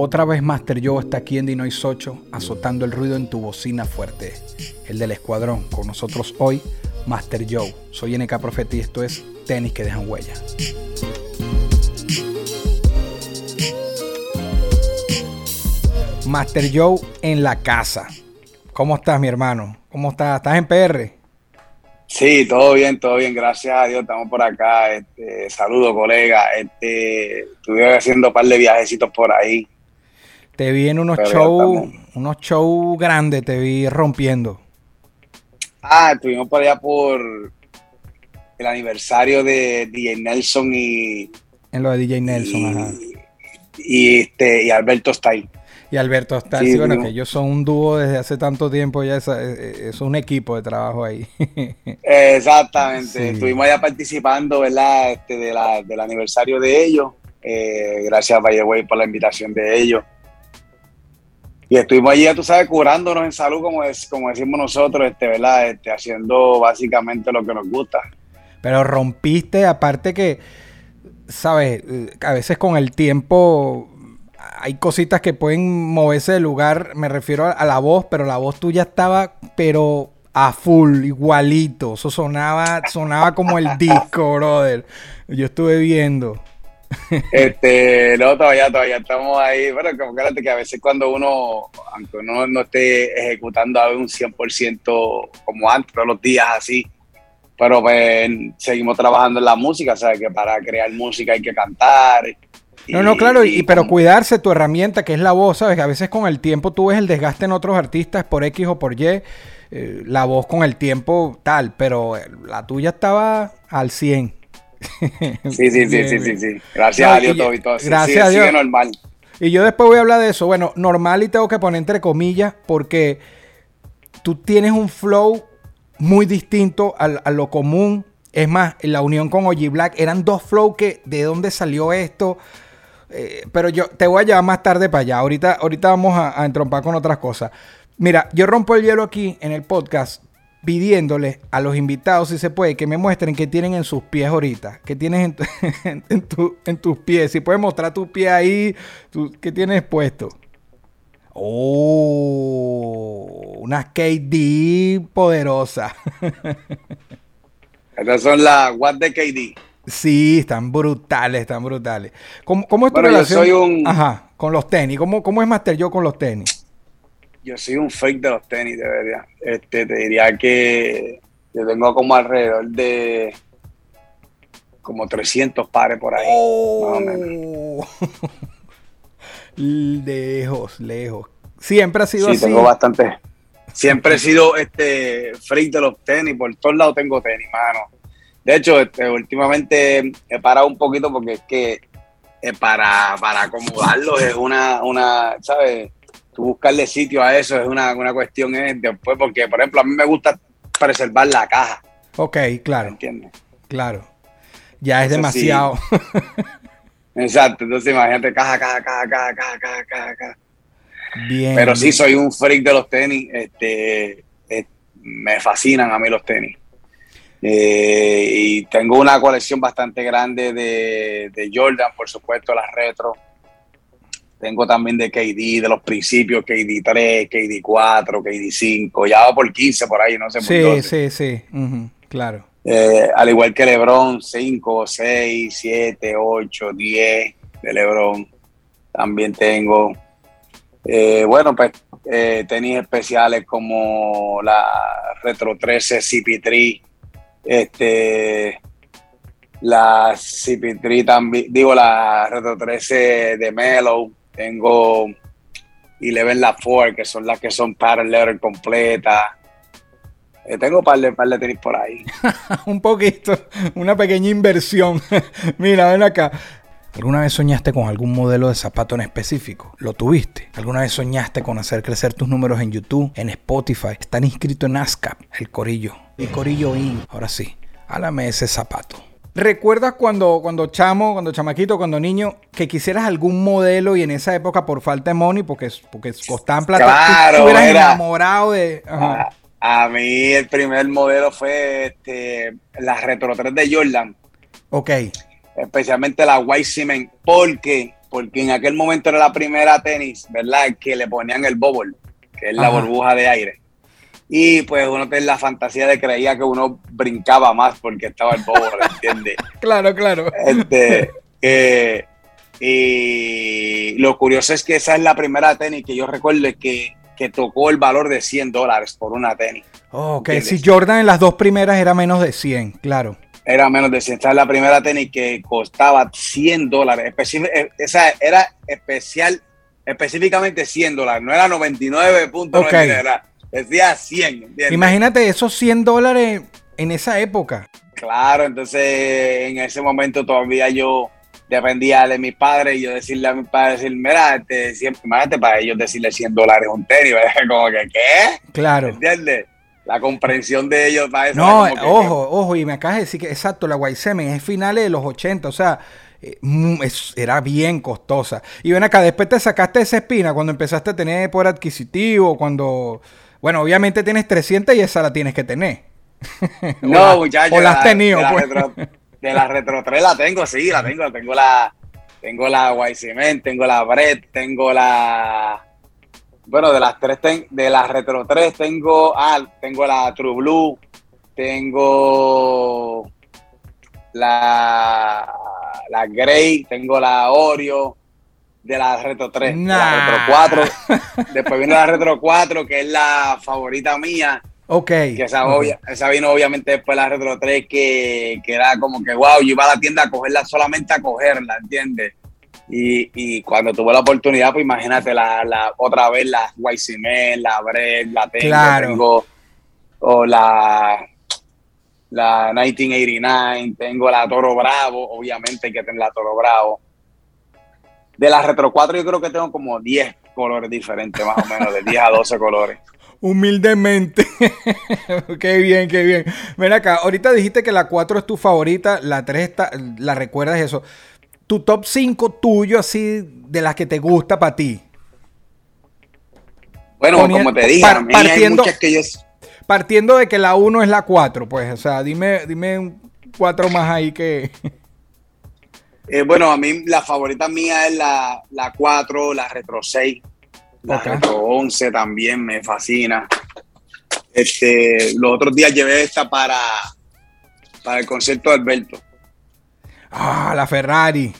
Otra vez Master Joe está aquí en Dinois 8 azotando el ruido en tu bocina fuerte. El del escuadrón. Con nosotros hoy, Master Joe. Soy NK Profeta y esto es Tenis que dejan huella. Master Joe en la casa. ¿Cómo estás, mi hermano? ¿Cómo estás? ¿Estás en PR? Sí, todo bien, todo bien, gracias a Dios, estamos por acá. Este, saludo, colega. Este, estuve haciendo un par de viajecitos por ahí. Te vi en unos shows, unos shows grandes, te vi rompiendo. Ah, estuvimos por allá por el aniversario de DJ Nelson y. En lo de DJ Nelson, ajá. Y, este, y Alberto Style. Y Alberto Style, sí, bueno, que ellos son un dúo desde hace tanto tiempo, ya es, es un equipo de trabajo ahí. Exactamente, estuvimos allá participando, ¿verdad? Este, de la, del aniversario de ellos. Eh, gracias, By Way, por la invitación de ellos. Y estuvimos allí, tú sabes, curándonos en salud, como, es, como decimos nosotros, este, ¿verdad? Este, haciendo básicamente lo que nos gusta. Pero rompiste, aparte que, ¿sabes? A veces con el tiempo hay cositas que pueden moverse de lugar, me refiero a, la voz, pero la voz tuya estaba, pero a full, igualito. Eso sonaba, sonaba como el disco, brother. Yo estuve viendo. Este, no, todavía, todavía estamos ahí. Bueno, como que que a veces cuando uno, aunque uno no esté ejecutando a un 100% como antes, todos los días así, pero pues seguimos trabajando en la música, ¿sabes? Que para crear música hay que cantar. No, no, claro, y, pero cuidarse tu herramienta, que es la voz, ¿sabes? Que a veces con el tiempo tú ves el desgaste en otros artistas por X o por Y, eh, la voz con el tiempo tal, pero la tuya estaba al 100. Sí, sí, sí, sí, sí, sí. Gracias a Dios, todo y todo. Gracias a Dios. normal. Y yo después voy a hablar de eso. Bueno, normal y tengo que poner entre comillas porque tú tienes un flow muy distinto a, lo común. Es más, la unión con Oji Black eran dos flows que de dónde salió esto. Eh, pero yo te voy a llevar más tarde para allá. Ahorita, ahorita vamos a, a entrompar con otras cosas. Mira, yo rompo el hielo aquí en el podcast pidiéndole a los invitados, si se puede, que me muestren qué tienen en sus pies ahorita. ¿Qué tienes en, en, tus pies? Si puedes mostrar tu pie ahí, ¿qué tienes puesto? Oh, unas KD poderosas. Estas son las What de KD. Sí, están brutales, están brutales. ¿Cómo, cómo es tu relación? soy un... Ajá, con los tenis. ¿Cómo, ¿Cómo es Master yo con los tenis? Yo soy un fake de los tenis, de verdad. Este, te diría que yo tengo como alrededor de como 300 pares por ahí, más o menos. Lejos, lejos. Siempre ha sido así. Sí, tengo bastante. Siempre he sido este freak de los tenis, por todos lados tengo tenis, mano. De hecho, este, últimamente he parado un poquito porque es que eh, para, para acomodarlos es una, una, ¿sabes? Buscarle sitio a eso es una, cuestión es eh, después, porque por ejemplo a mí me gusta preservar la caja. Ok, claro. ¿Entiendes? Claro. Ya es demasiado. Exacto, entonces imagínate caja, caja, caja, caja, caja, caja, caja. Bien. Pero sí soy un freak de los tenis, este, me fascinan a mí los tenis. Eh, y tengo una colección bastante grande de, de Jordan, por supuesto, las retro. Tengo también de KD, de los principios, KD 3, KD 4, KD 5, ya va por 15 por ahí, no sé Sí, sí, sí, claro. Eh, al igual que LeBron, 5, 6, 7, 8, 10 de LeBron. También tengo. Eh, bueno, pues eh, tenis especiales como la Retro 13 CP3, este, la CP3 también, digo la Retro 13 de Melo, tengo Eleven La Four, que son las que son paddle completas. Eh, tengo un par de, par de tenis por ahí. un poquito, una pequeña inversión. Mira, ven acá. ¿Alguna vez soñaste con algún modelo de zapato en específico? ¿Lo tuviste? ¿Alguna vez soñaste con hacer crecer tus números en YouTube, en Spotify? Están inscritos en ASCAP, el Corillo. El Corillo IN. Ahora sí, álame ese zapato. ¿Recuerdas cuando, cuando chamo, cuando chamaquito, cuando niño, que quisieras algún modelo y en esa época por falta de money, porque, porque costaban plata, Claro, tú era- enamorado de... Ajá. A, a mí el primer modelo fue este, la Retro 3 de Jordan, Ok. especialmente la White Cement. ¿Por qué? Porque en aquel momento era la primera tenis, ¿verdad? Que le ponían el bubble, que es la Ajá. burbuja de aire. Y pues uno tiene la fantasía de creía que uno brincaba más porque estaba el bubble, ¿entiendes? Claro, claro. Este, eh, y lo curioso es que esa es la primera tenis que yo recuerdo que, que tocó el valor de 100 dólares por una tenis. Ok, ¿Entiendes? si Jordan en las dos primeras era menos de 100, claro. Era menos de 100. Esa es la primera tenis que costaba 100 dólares. Especi- eh, Esa era especial, específicamente 100 dólares. No era 99.99, Ok. era- decía 100. ¿entiendes? Imagínate esos 100 dólares en esa época. Claro, entonces en ese momento todavía yo dependía de mis padres y yo decirle a mis padres, decir, mira, este, siempre, imagínate para ellos decirle 100 dólares un tenis, como que, ¿qué? Claro. ¿Entiendes? La comprensión de ellos para eso. No, era como que- ojo, ojo, y me acabas de decir que exacto, la Guaysemen es finales de los 80, o sea, eh, es- era bien costosa. Y ven acá, después te sacaste esa espina cuando empezaste a tener poder adquisitivo, cuando, bueno, obviamente tienes 300 y esa la tienes que tener. No, muchachos. O la has tenido, de la, pues. retro, de la Retro 3 la tengo, sí, la tengo. Tengo la, tengo la Cement, tengo la Brett, tengo la. Bueno, de las tres, ten- de la Retro 3 tengo. Ah, tengo la True Blue, tengo la, la Grey, tengo la Oreo. De la Retro 3, de la. Retro 4. Después viene la Retro 4, que es la favorita mía. Ok. Que esa, obvia- esa vino obviamente después de la Retro 3 que, que era como que, wow, yo iba a la tienda a cogerla solamente a cogerla, ¿entiendes? Y, y cuando tuve la oportunidad, pues imagínate la, la otra vez la Cement, la Bread, la tengo, Claro. tengo o la, la 1989, tengo la Toro Bravo, obviamente hay que tener la Toro Bravo. De la Retro 4 yo creo que tengo como 10 colores diferentes, más o menos, de 10 a 12 colores. Humildemente. qué bien, qué bien. Ven acá, ahorita dijiste que la 4 es tu favorita, la 3 está, la recuerdas eso. Tu top 5 tuyo, así, de las que te gusta para ti. Bueno, Ponía- como te dije, par- hay partiendo- muchas que yo... Partiendo de que la 1 es la 4, pues, o sea, dime, dime un 4 más ahí que... Eh, bueno, a mí la favorita mía es la, la 4, la Retro 6, la. Retro 11 también me fascina. Este, los otros días llevé esta para, para el concierto de Alberto. Ah, la Ferrari.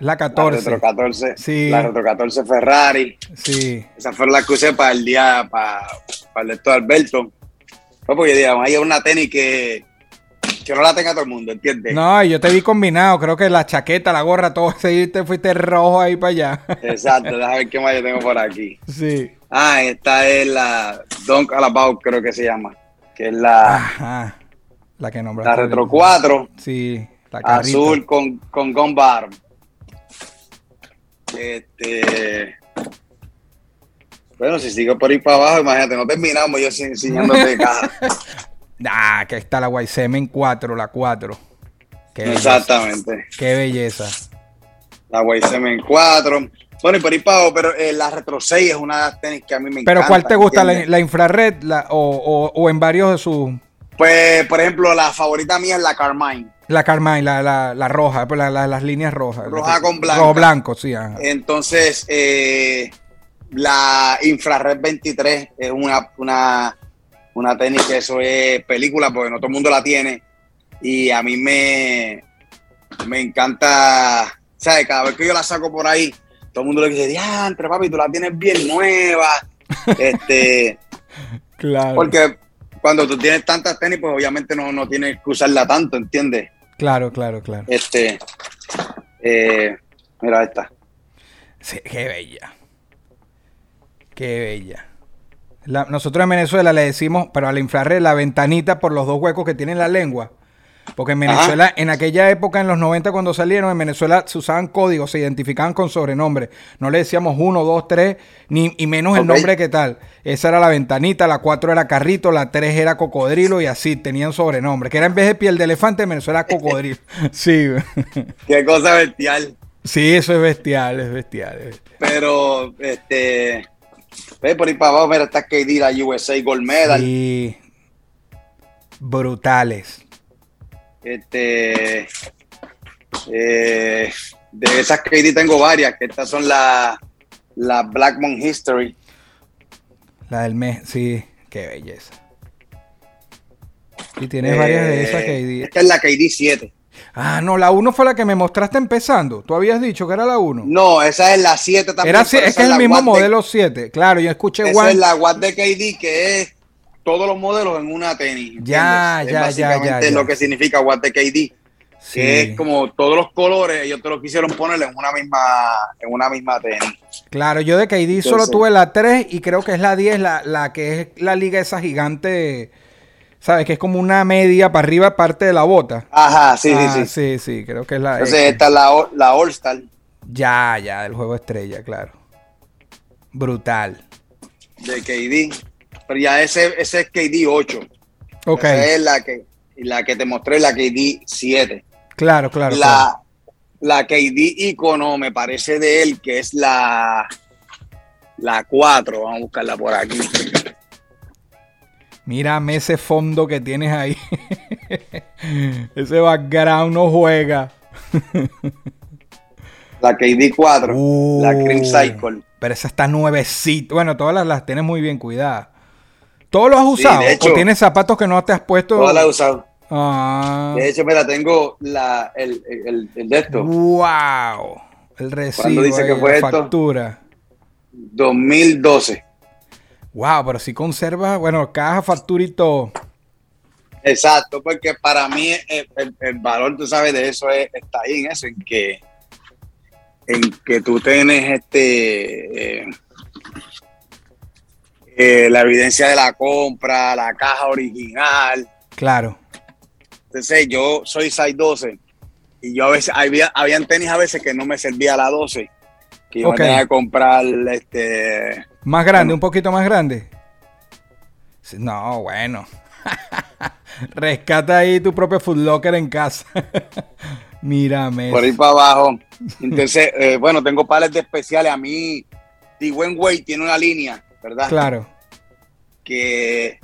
La La 14. Retro 14. Sí. La Retro 14 Ferrari. Sí. Esa fue la que usé para el día, para, para el de Alberto. Fue porque a llevar una tenis que, que no la tenga todo el mundo, ¿entiendes? No, yo te vi combinado. Creo que la chaqueta, la gorra, todo. Sí, te fuiste rojo ahí para allá. Exacto, déjame ver qué más yo tengo por aquí. Sí. Ah, esta es la Don't Call About, creo que se llama. Que es la, Ajá. La que nombraste. la Retro 4, Sí. La azul con, con. Este. Bueno, si sigo por ahí para abajo, imagínate, no terminamos yo enseñándote caja. Ah, que está la Guaysemen 4, la 4. Qué belleza. Exactamente. Qué belleza. La Semen 4. Bueno, y por ahí para abajo, pero eh, la Retro 6 es una de las tenis que a mí me encanta. Pero ¿cuál te gusta? ¿La, la infrared la- o, o- o en varios de sus... Pues, por ejemplo, la favorita mía es la Carmine. La Carmine, la, la, la roja, pues la- la- las líneas rojas. Roja con blanca. Rojo blanco, sí. ajá. Entonces, eh, la Infrared 23 es una, una, una tenis que eso es película, porque no todo el mundo la tiene. Y a mí me, me encanta, ¿sabes? Cada vez que yo la saco por ahí, todo el mundo le dice, diantre, papi, tú la tienes bien nueva. este, Claro. porque cuando tú tienes tantas tenis, pues obviamente no, no tienes que usarla tanto, ¿entiendes? Claro, claro, claro. Este, eh, mira esta. Sí, qué bella. Qué bella. La- nosotros en Venezuela le decimos, pero a la infrared, la ventanita por los dos huecos que tiene en la lengua. Porque en Venezuela, en aquella época, en los 90 cuando salieron, en Venezuela se usaban códigos, se identificaban con sobrenombre. No le decíamos uno, dos, tres, ni y menos el nombre que tal. Esa era la ventanita, la cuatro era carrito, la tres era cocodrilo y así, tenían sobrenombre. Que era en vez de piel de elefante, en Venezuela cocodrilo. sí. Qué cosa bestial. Sí, eso es bestial, es bestial. Es bestial. Pero, este, ve por ahí para abajo, mira, está KD, la USA Gold Medal. Sí. Brutales. Este, eh, de esas KD tengo varias, que estas son las la Blackmon History. La del mes, sí, qué belleza. Y tienes varias de esas Eh, KD. Esta es la KD 7. Ah, no, la 1 fue la que me mostraste empezando. Tú habías dicho que era la 1. No, esa es la 7 también. Era, es que es el mismo modelo 7. Claro, yo escuché Esa One. es la Watt de KD, que es todos los modelos en una tenis. Ya, ya, es ya, ya, ya. lo que significa Watt de KD. Sí. Que es como todos los colores, ellos te lo quisieron poner en una misma, en una misma tenis. Claro, yo de KD solo Entonces- tuve la 3 y creo que es la 10, la, la que es la liga esa gigante. ¿Sabes? Que es como una media para arriba, parte de la bota. Ajá, sí, Ah, sí, sí. sí, sí, creo que es la. Entonces X. esta es la, la All Star Ya, ya, del juego estrella, claro. Brutal. de KD. Pero ya ese, ese es KD 8. Ok, Esa es la que, la que te mostré, la KD 7. claro, claro. claro. la, la KD icono me parece de él, que es la, la 4. Vamos a buscarla por aquí. Mírame ese fondo que tienes ahí. ese background no juega. La KD 4. Uh, la Cream Cycle. Pero esa está nuevecita. Bueno, todas las, las tienes muy bien cuidadas. ¿Todo lo has usado? de hecho- ¿O tienes zapatos que no te has puesto? Toda la he usado. Ah, De hecho, mira, tengo la, el, el, el de esto. wow. El recibo, dice ahí, que fue la esto? factura. 2012. Wow, pero si conserva, bueno, caja, factura y todo. Exacto, porque para mí el, el- el valor, tú sabes, de eso es, está ahí en eso, en que, en que tú tienes este eh, eh, la evidencia de la compra, la caja original. Claro. Entonces yo soy 612 y yo a veces había habían tenis a veces que no me servía la 12, que yo Ok. me tenía que comprar este Más grande, un poquito más grande. No, bueno. Rescata ahí tu propio Food Locker en casa. Mírame. por ahí para abajo. Entonces, eh, bueno, tengo de especiales. A mí, Dwayne Way tiene una línea, ¿verdad? Claro. Que.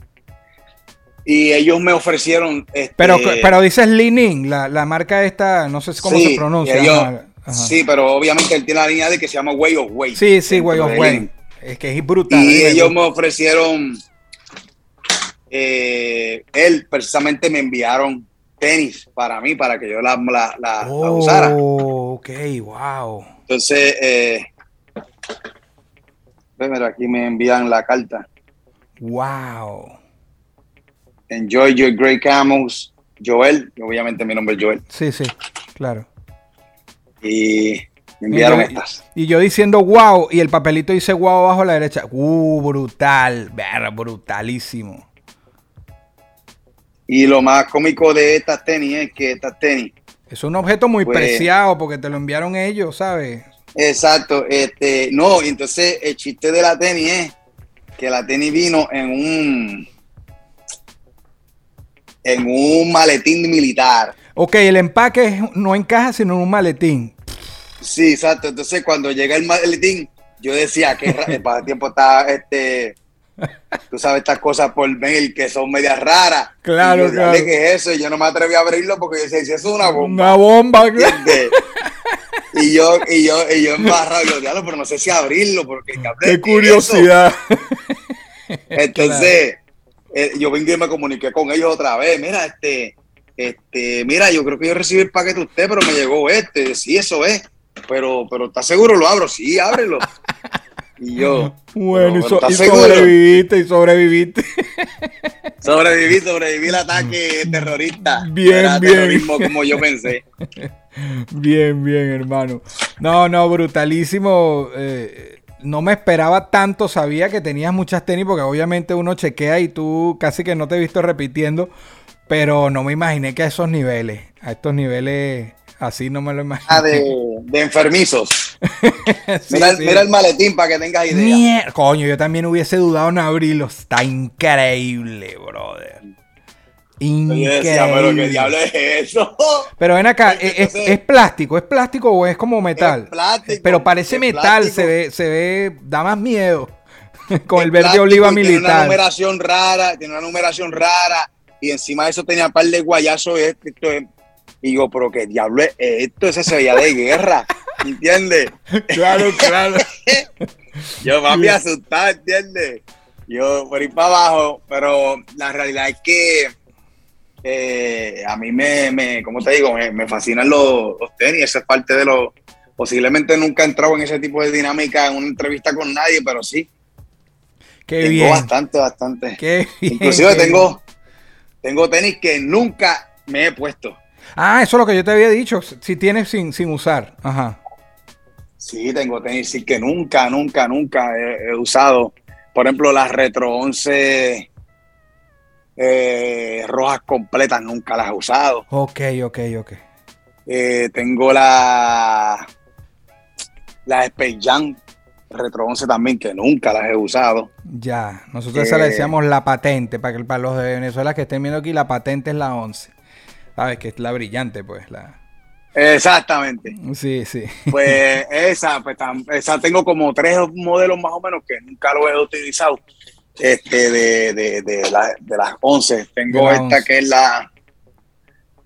Y ellos me ofrecieron. Este, Pero, pero dices Li-Ning, la, la marca esta, no sé cómo sí, se pronuncia. ellos- sí, pero obviamente él tiene la línea de que se llama Way of Way. sí, sí, Way of Way. Es que es brutal. Y ellos me ofrecieron. eh, él precisamente me enviaron tenis para mí, para que yo la, la, la- la usara. Oh, ok, wow. Entonces, eh, mira, aquí me envían la carta. Wow. Enjoy your great camels, Joel, obviamente mi nombre es Joel, Sí, sí, claro. y me enviaron y, yo, estas. y yo diciendo wow, y el papelito dice wow abajo a la derecha. Uh, brutal, ver, brutalísimo. Y lo más cómico de estas tenis es que estas tenis, Es un objeto muy Pues- preciado porque te lo enviaron ellos, ¿sabes? exacto, este, no, entonces el chiste de la tenis es que la tenis vino en un en un maletín militar. Ok, el empaque no encaja sino en un maletín. Sí, exacto. Entonces cuando llega el maletín, yo decía que ra- el pasatiempo está, este, tú sabes, estas cosas por mail que son medias raras. Claro, yo, claro. "Dale, ¿Qué es eso? Y yo no me atreví a abrirlo porque yo decía, si eso es una bomba. Una bomba, claro. Y yo, y yo, y yo embarrado, yo, diablo, pero no sé si abrirlo porque ¿qué hablé de Qué eso?". curiosidad. Entonces, eh, yo vengo y me comuniqué con ellos otra vez. Mira, este, este, mira, yo creo que yo recibí el paquete de usted, pero me llegó este. Sí, eso es. Pero, pero ¿estás seguro? Lo abro. Sí, ábrelo. Y yo, Bueno, y, pero, so- ¿estás y sobreviviste, y sobreviviste. sobreviví, sobreviví el ataque terrorista. Bien, Era bien. terrorismo como yo pensé. Bien, bien, hermano. No, no, brutalísimo. eh, no me esperaba tanto, sabía que tenías muchas tenis porque obviamente uno chequea y tú casi que no te he visto repitiendo, pero no me imaginé que a esos niveles, a estos niveles así no me lo imaginé. Ah, de, de enfermizos. Sí, mira, el- sí. mira el maletín para que tengas idea. Mier- Coño, yo también hubiese dudado en abrirlo. Está increíble, brother. Yo decía, pero qué Increíble. diablo es eso. Pero ven acá, ¿es, es- entonces- es plástico? ¿Es plástico o es como metal? Es plástico, Pero parece metal, plástico. se ve, se ve, da más miedo. Con el verde oliva y Tiene una militar. numeración rara, tiene una numeración rara. Y encima de eso tenía un par de guayazos. Esto, esto es- y digo, pero qué diablo es esto. Ese se veía de guerra. ¿Entiendes? Claro, claro. Yo papi asustado, ¿entiendes? Yo por ir para abajo, pero la realidad es que eh, a mí me, me, ¿cómo te digo? Me, me fascinan los, los tenis, esa es parte de lo... Posiblemente nunca he entrado en ese tipo de dinámica en una entrevista con nadie, pero sí, Qué tengo bien. bastante, bastante. Qué bien. Inclusive qué bien. tengo, tengo tenis que nunca me he puesto. Ah, eso es lo que yo te había dicho. Si tienes sin, sin usar. Ajá. Sí, tengo tenis sí, que nunca, nunca, nunca he, he usado. Por ejemplo, las Retro 11 eh, rojas completas nunca las he usado. Ok, ok, ok. Eh, tengo la la Space Jam Retro 11 también que nunca las he usado. Ya. Nosotros esa le Eh. decíamos la patente. Para, que, para los de Venezuela que estén viendo aquí, la patente es la 11. ¿Sabes? Que es la brillante, pues. la Exactamente. Sí, sí. Pues esa, pues tam- esa tengo como tres modelos más o menos que nunca lo he utilizado. Este de, de, de, la- de las 11. Tengo la esta 11. que es la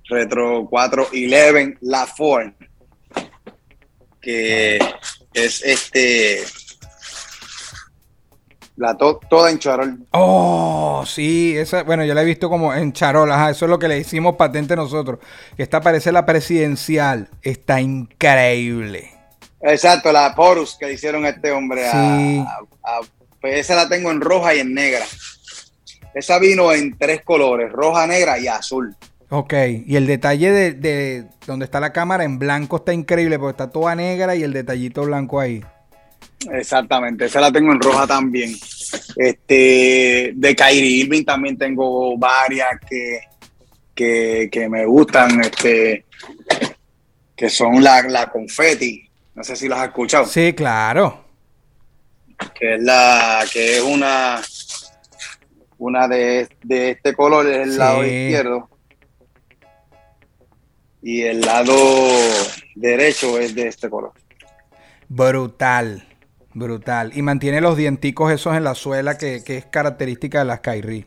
Retro 411, la Ford, que es este la to- toda en charol. Oh, sí, esa, bueno, yo la he visto como en charola, ajá, eso es lo que le hicimos patente nosotros. Esta parece la presidencial, está increíble. Exacto, la Porus que le hicieron a este hombre. a- Sí. a- pues esa la tengo en roja y en negra. Esa vino en tres colores, roja, negra y azul. Ok, y el detalle de, de donde está la cámara en blanco está increíble, porque está toda negra y el detallito blanco ahí. Exactamente, esa la tengo en roja también. Este, de Kyrie Irving también tengo varias que, que, que me gustan, este, que son la, la confetti. No sé si las has escuchado. Sí, claro. que es la que es una una de, de este color es el Sí. lado izquierdo y el lado derecho es de este color Brutal, brutal. Y mantiene los dienticos esos en la suela que, que es característica de las Kyrie.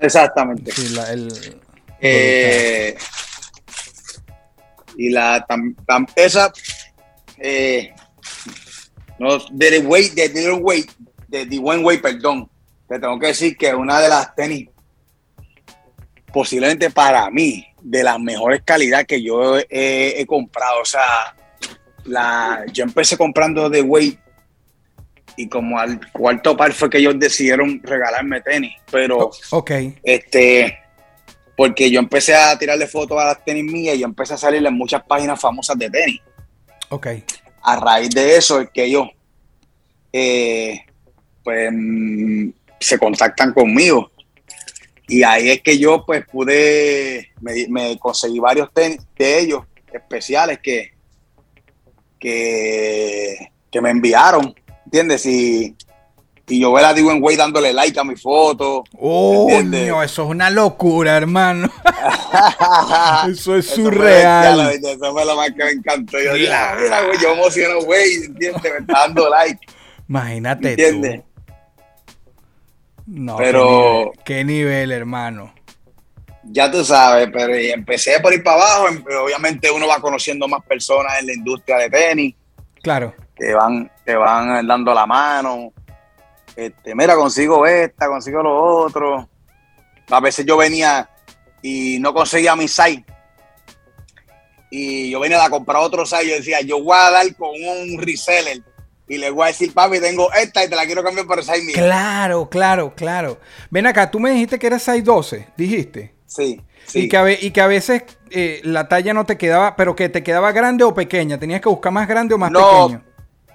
exactamente Sí, la- el, Eh, y la tam- tam- esa eh, no de the way de the way de the one way perdón te tengo que decir que una de las tenis posiblemente para mí de las mejores calidad que yo he, he comprado o sea la yo empecé comprando The Way y como al cuarto par fue que ellos decidieron regalarme tenis pero ok, este, porque yo empecé a tirarle fotos a las tenis mías y yo empecé a salir en muchas páginas famosas de tenis. ok. A raíz de eso es que ellos, eh, pues, mm, se contactan conmigo. Y ahí es que yo, pues, pude, me, me conseguí varios tenis de ellos especiales que, que, que me enviaron, ¿entiendes? Y, y yo ver a Dwayne Wade dándole like a mi foto. Oh, ¿Entiendes? eso es una locura, hermano. Eso es surreal. Eso fue lo más que me encantó. Yo dije. "Ah, mira, güey, yo emociono, güey, ¿entiendes? Me está dando like, Imagínate ¿entiendes? tú. No, Pero- qué nivel, qué nivel, hermano. Ya tú sabes, pero empecé por ir para abajo. em- Obviamente uno va conociendo más personas en la industria de tenis, Claro. Que van, que van dando la mano. Este, mira, consigo esta, consigo lo otro. A veces yo venía y no conseguía mi size. Y yo venía a comprar otro size. Yo decía, yo voy a dar con un reseller. Y le voy a decir, papi, tengo esta y te la quiero cambiar por el size mío. Claro, claro, claro. Ven acá, tú me dijiste que era 6'12, dijiste. Sí, sí. Y, que a, ve- y que a veces eh, la talla no te quedaba, pero que te quedaba grande o pequeña. Tenías que buscar más grande o más No, pequeño.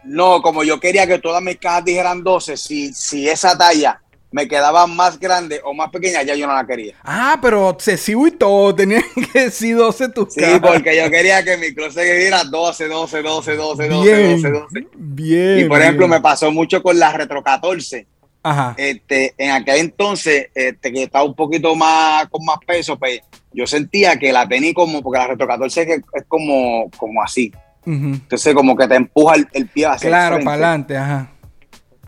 No, como yo quería que todas mis cajas dijeran 12, si, si esa talla me quedaba más grande o más pequeña, ya yo no la quería. Ah, pero excesivo y todo, tenía que decir 12 tus Sí, porque yo quería que mi closet diera 12, 12, 12, 12, 12, Bien, 12, 12. bien. Y por ejemplo, bien. me pasó mucho con la Retro 14. Ajá. Este, en aquel entonces, este, que estaba un poquito más con más peso, pues yo sentía que la tenis como, porque la Retro 14 es, es como, como así. Entonces, como que te empuja el, el pie hacia Claro, para adelante, ajá.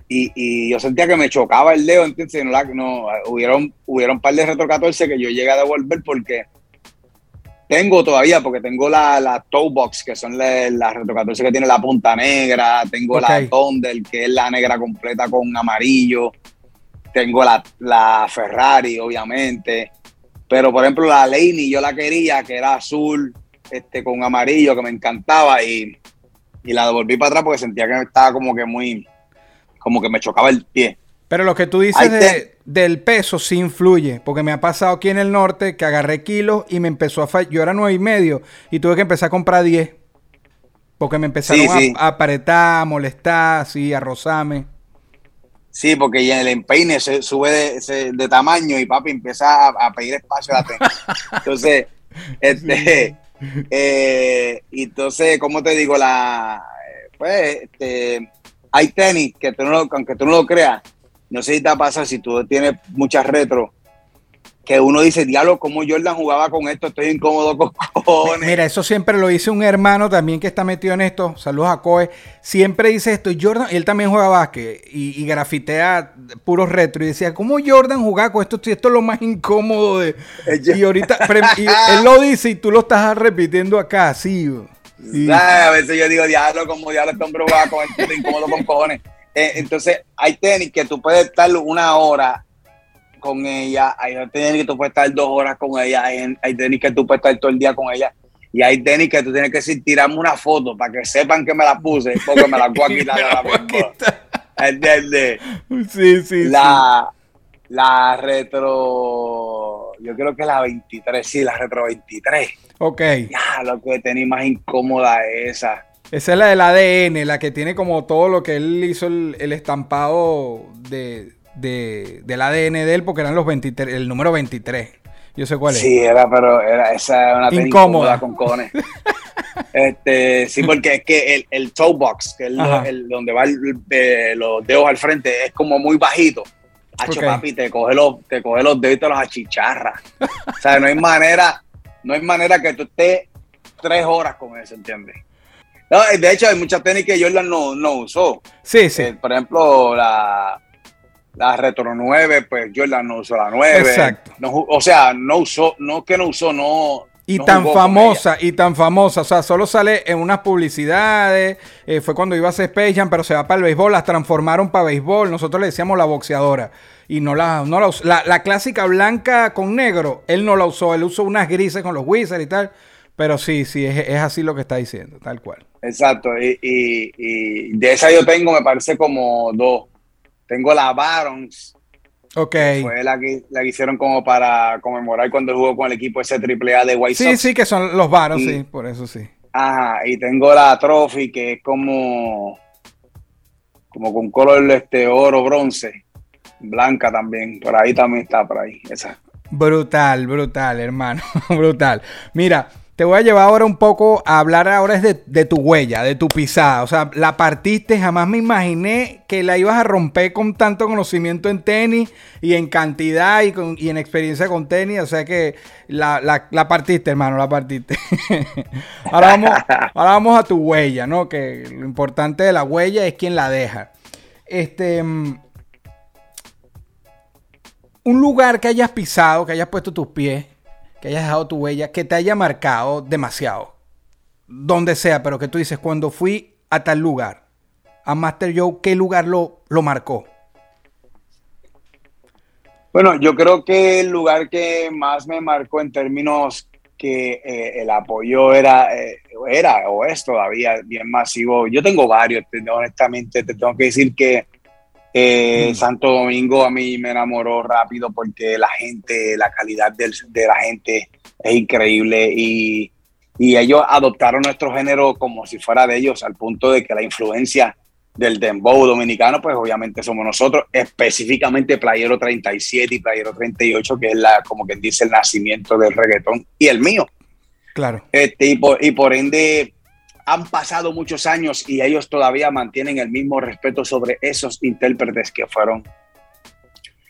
y, y yo sentía que me chocaba el dedo, entonces no, la- no hubieron, hubieron un par de Retro 14 que yo llegué a devolver porque tengo todavía, porque tengo la, la toe box, que son las la Retro 14 que tiene la punta negra, tengo la Ok. Thunder, que es la negra completa con amarillo, tengo la, la Ferrari, obviamente, pero por ejemplo la Laney yo la quería, que era azul, este, con amarillo, que me encantaba y, y la devolví para atrás porque sentía que estaba como que muy, como que me chocaba el pie. Pero lo que tú dices de- del peso sí influye, porque me ha pasado aquí en el norte que agarré kilos y me empezó a fallar. Yo era nueve y medio y tuve que empezar a comprar 10. Porque me empezaron Sí, a- sí. A, apretar, a molestar, así, a rozarme. Sí, porque ya el empeine se sube de, se- de tamaño y papi empieza a, a pedir espacio a la. Entonces, este, eh, entonces, ¿cómo te digo? La, eh, pues, este, hay tenis que tú no, aunque tú no lo creas, no sé si te pasa si tú tienes muchas retro, que uno dice, diablo, ¿cómo Jordan jugaba con esto? Estoy incómodo con cojones. Mira, eso siempre lo dice un hermano también que está metido en esto. Saludos a Coe. Siempre dice esto. Jordan, él también juega básquet y, y grafitea puros retro. Y decía, ¿cómo Jordan jugaba con esto? Esto es lo más incómodo de. Y ahorita, y él lo dice y tú lo estás repitiendo acá, sí. A veces yo digo, diablo, como diablo este hombre juega con esto, estoy incómodo con cojones. Eh, entonces, hay tenis que tú puedes estar una hora con ella, hay tenis que tú puedes estar dos horas con ella, hay, hay tenis que tú puedes estar todo el día con ella, y hay tenis que tú tienes que decir, tirarme una foto para que sepan que me la puse, porque me la voy a quitar ahora mismo. ¿Entiendes? Sí, sí, sí. La, la retro, yo creo que la 23, sí, la retro 23. Ok. Ya, lo que tenis más incómoda es esa. Esa es la del ADN, la que tiene como todo lo que él hizo el, el estampado de, de- del ADN de él, porque eran los 23, el número 23. Yo sé cuál es. Sí, era, pero era esa una Incómoda. incómoda con cojones. este, sí, porque es que el, el toe box, que es lo- el, donde van los dedos al frente, es como muy bajito. Hacho, Ok. papi, te coge los, te coge los dedos y te los achicharra. o sea, no hay manera, no hay manera que tú estés tres horas con eso, ¿entiendes? No, de hecho, hay muchas tenis que Jordan no, no usó. Sí, sí. Eh, por ejemplo, la, la Retro 9, pues Jordan no usó la 9. Exacto. No o sea, no usó, no que no usó, no. Y no tan famosa, y tan famosa. O sea, solo sale en unas publicidades. eh, fue cuando iba a hacer Space Jam, pero se va para el béisbol. Las transformaron para béisbol. Nosotros le decíamos la boxeadora. Y no la, no la usó. La, la clásica blanca con negro, él no la usó. Él usó unas grises con los Wizards y tal. Pero sí, sí, es, es así lo que está diciendo, tal cual. Exacto. Y, y- y de esa yo tengo, me parece como dos. Tengo la Barons, Ok. fue la que, la que hicieron como para conmemorar cuando jugó con el equipo ese triple A de White Sí, Sox. sí, que son los varos, Y- sí, por eso sí. Ajá, y tengo la Trophy, que es como, como con color este oro, bronce, blanca también, por ahí también está, por ahí, esa. Brutal, brutal, hermano, brutal. Mira, te voy a llevar ahora un poco a hablar ahora es de, tu huella, de tu pisada. O sea, la partiste, jamás me imaginé que la ibas a romper con tanto conocimiento en tenis y en cantidad y, con- y en experiencia con tenis. O sea que la, la- la partiste, hermano, la partiste. ahora, vamos, ahora vamos a tu huella, ¿no? Que lo importante de la huella es quien la deja. Este... mm, un lugar que hayas pisado, que hayas puesto tus pies, que hayas dejado tu huella, que te haya marcado demasiado. Donde sea, pero que tú dices, cuando fui a tal lugar, a Master Joe, ¿qué lugar lo, lo marcó? Bueno, yo creo que el lugar que más me marcó en términos que eh, el apoyo era, eh, era o es todavía bien masivo. Yo tengo varios, te- honestamente, te tengo que decir que eh, Mm. Santo Domingo a mí me enamoró rápido porque la gente, la calidad del- de la gente es increíble y, y ellos adoptaron nuestro género como si fuera de ellos, al punto de que la influencia del dembow dominicano, pues obviamente somos nosotros, específicamente Playero 37 y Playero 38, que es la, como quien dice, el nacimiento del reggaetón y el mío. Claro. Este, y, por, y por ende, han pasado muchos años y ellos todavía mantienen el mismo respeto sobre esos intérpretes que fueron.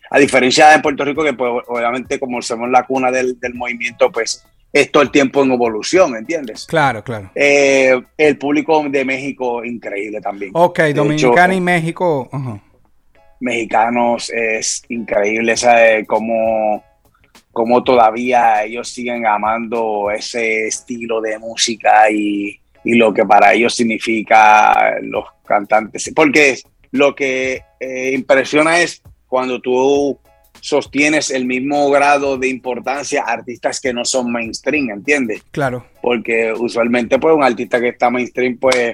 A diferencia de Puerto Rico, que pues, obviamente como somos la cuna del, del movimiento, pues es todo el tiempo en evolución, ¿entiendes? Claro, claro. Eh, el público de México, increíble también. Ok, De Dominicana hecho, y México. mexicanos es increíble, ¿sabes? Cómo, cómo todavía ellos siguen amando ese estilo de música y, y lo que para ellos significa los cantantes. Porque lo que eh, impresiona es cuando tú sostienes el mismo grado de importancia a artistas que no son mainstream, ¿entiendes? Claro. porque usualmente pues un artista que está mainstream pues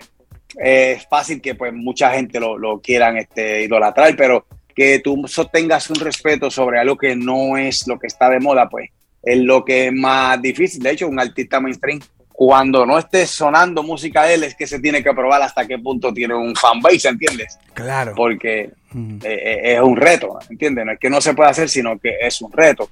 es fácil que pues mucha gente lo, lo quieran este, idolatrar, pero que tú sostengas un respeto sobre algo que no es lo que está de moda pues es lo que es más difícil. De hecho, un artista mainstream cuando no esté sonando música de él es que se tiene que probar hasta qué punto tiene un fanbase, ¿entiendes? Claro. Porque eh, eh, es un reto, ¿entiendes? No es que no se pueda hacer, sino que es un reto.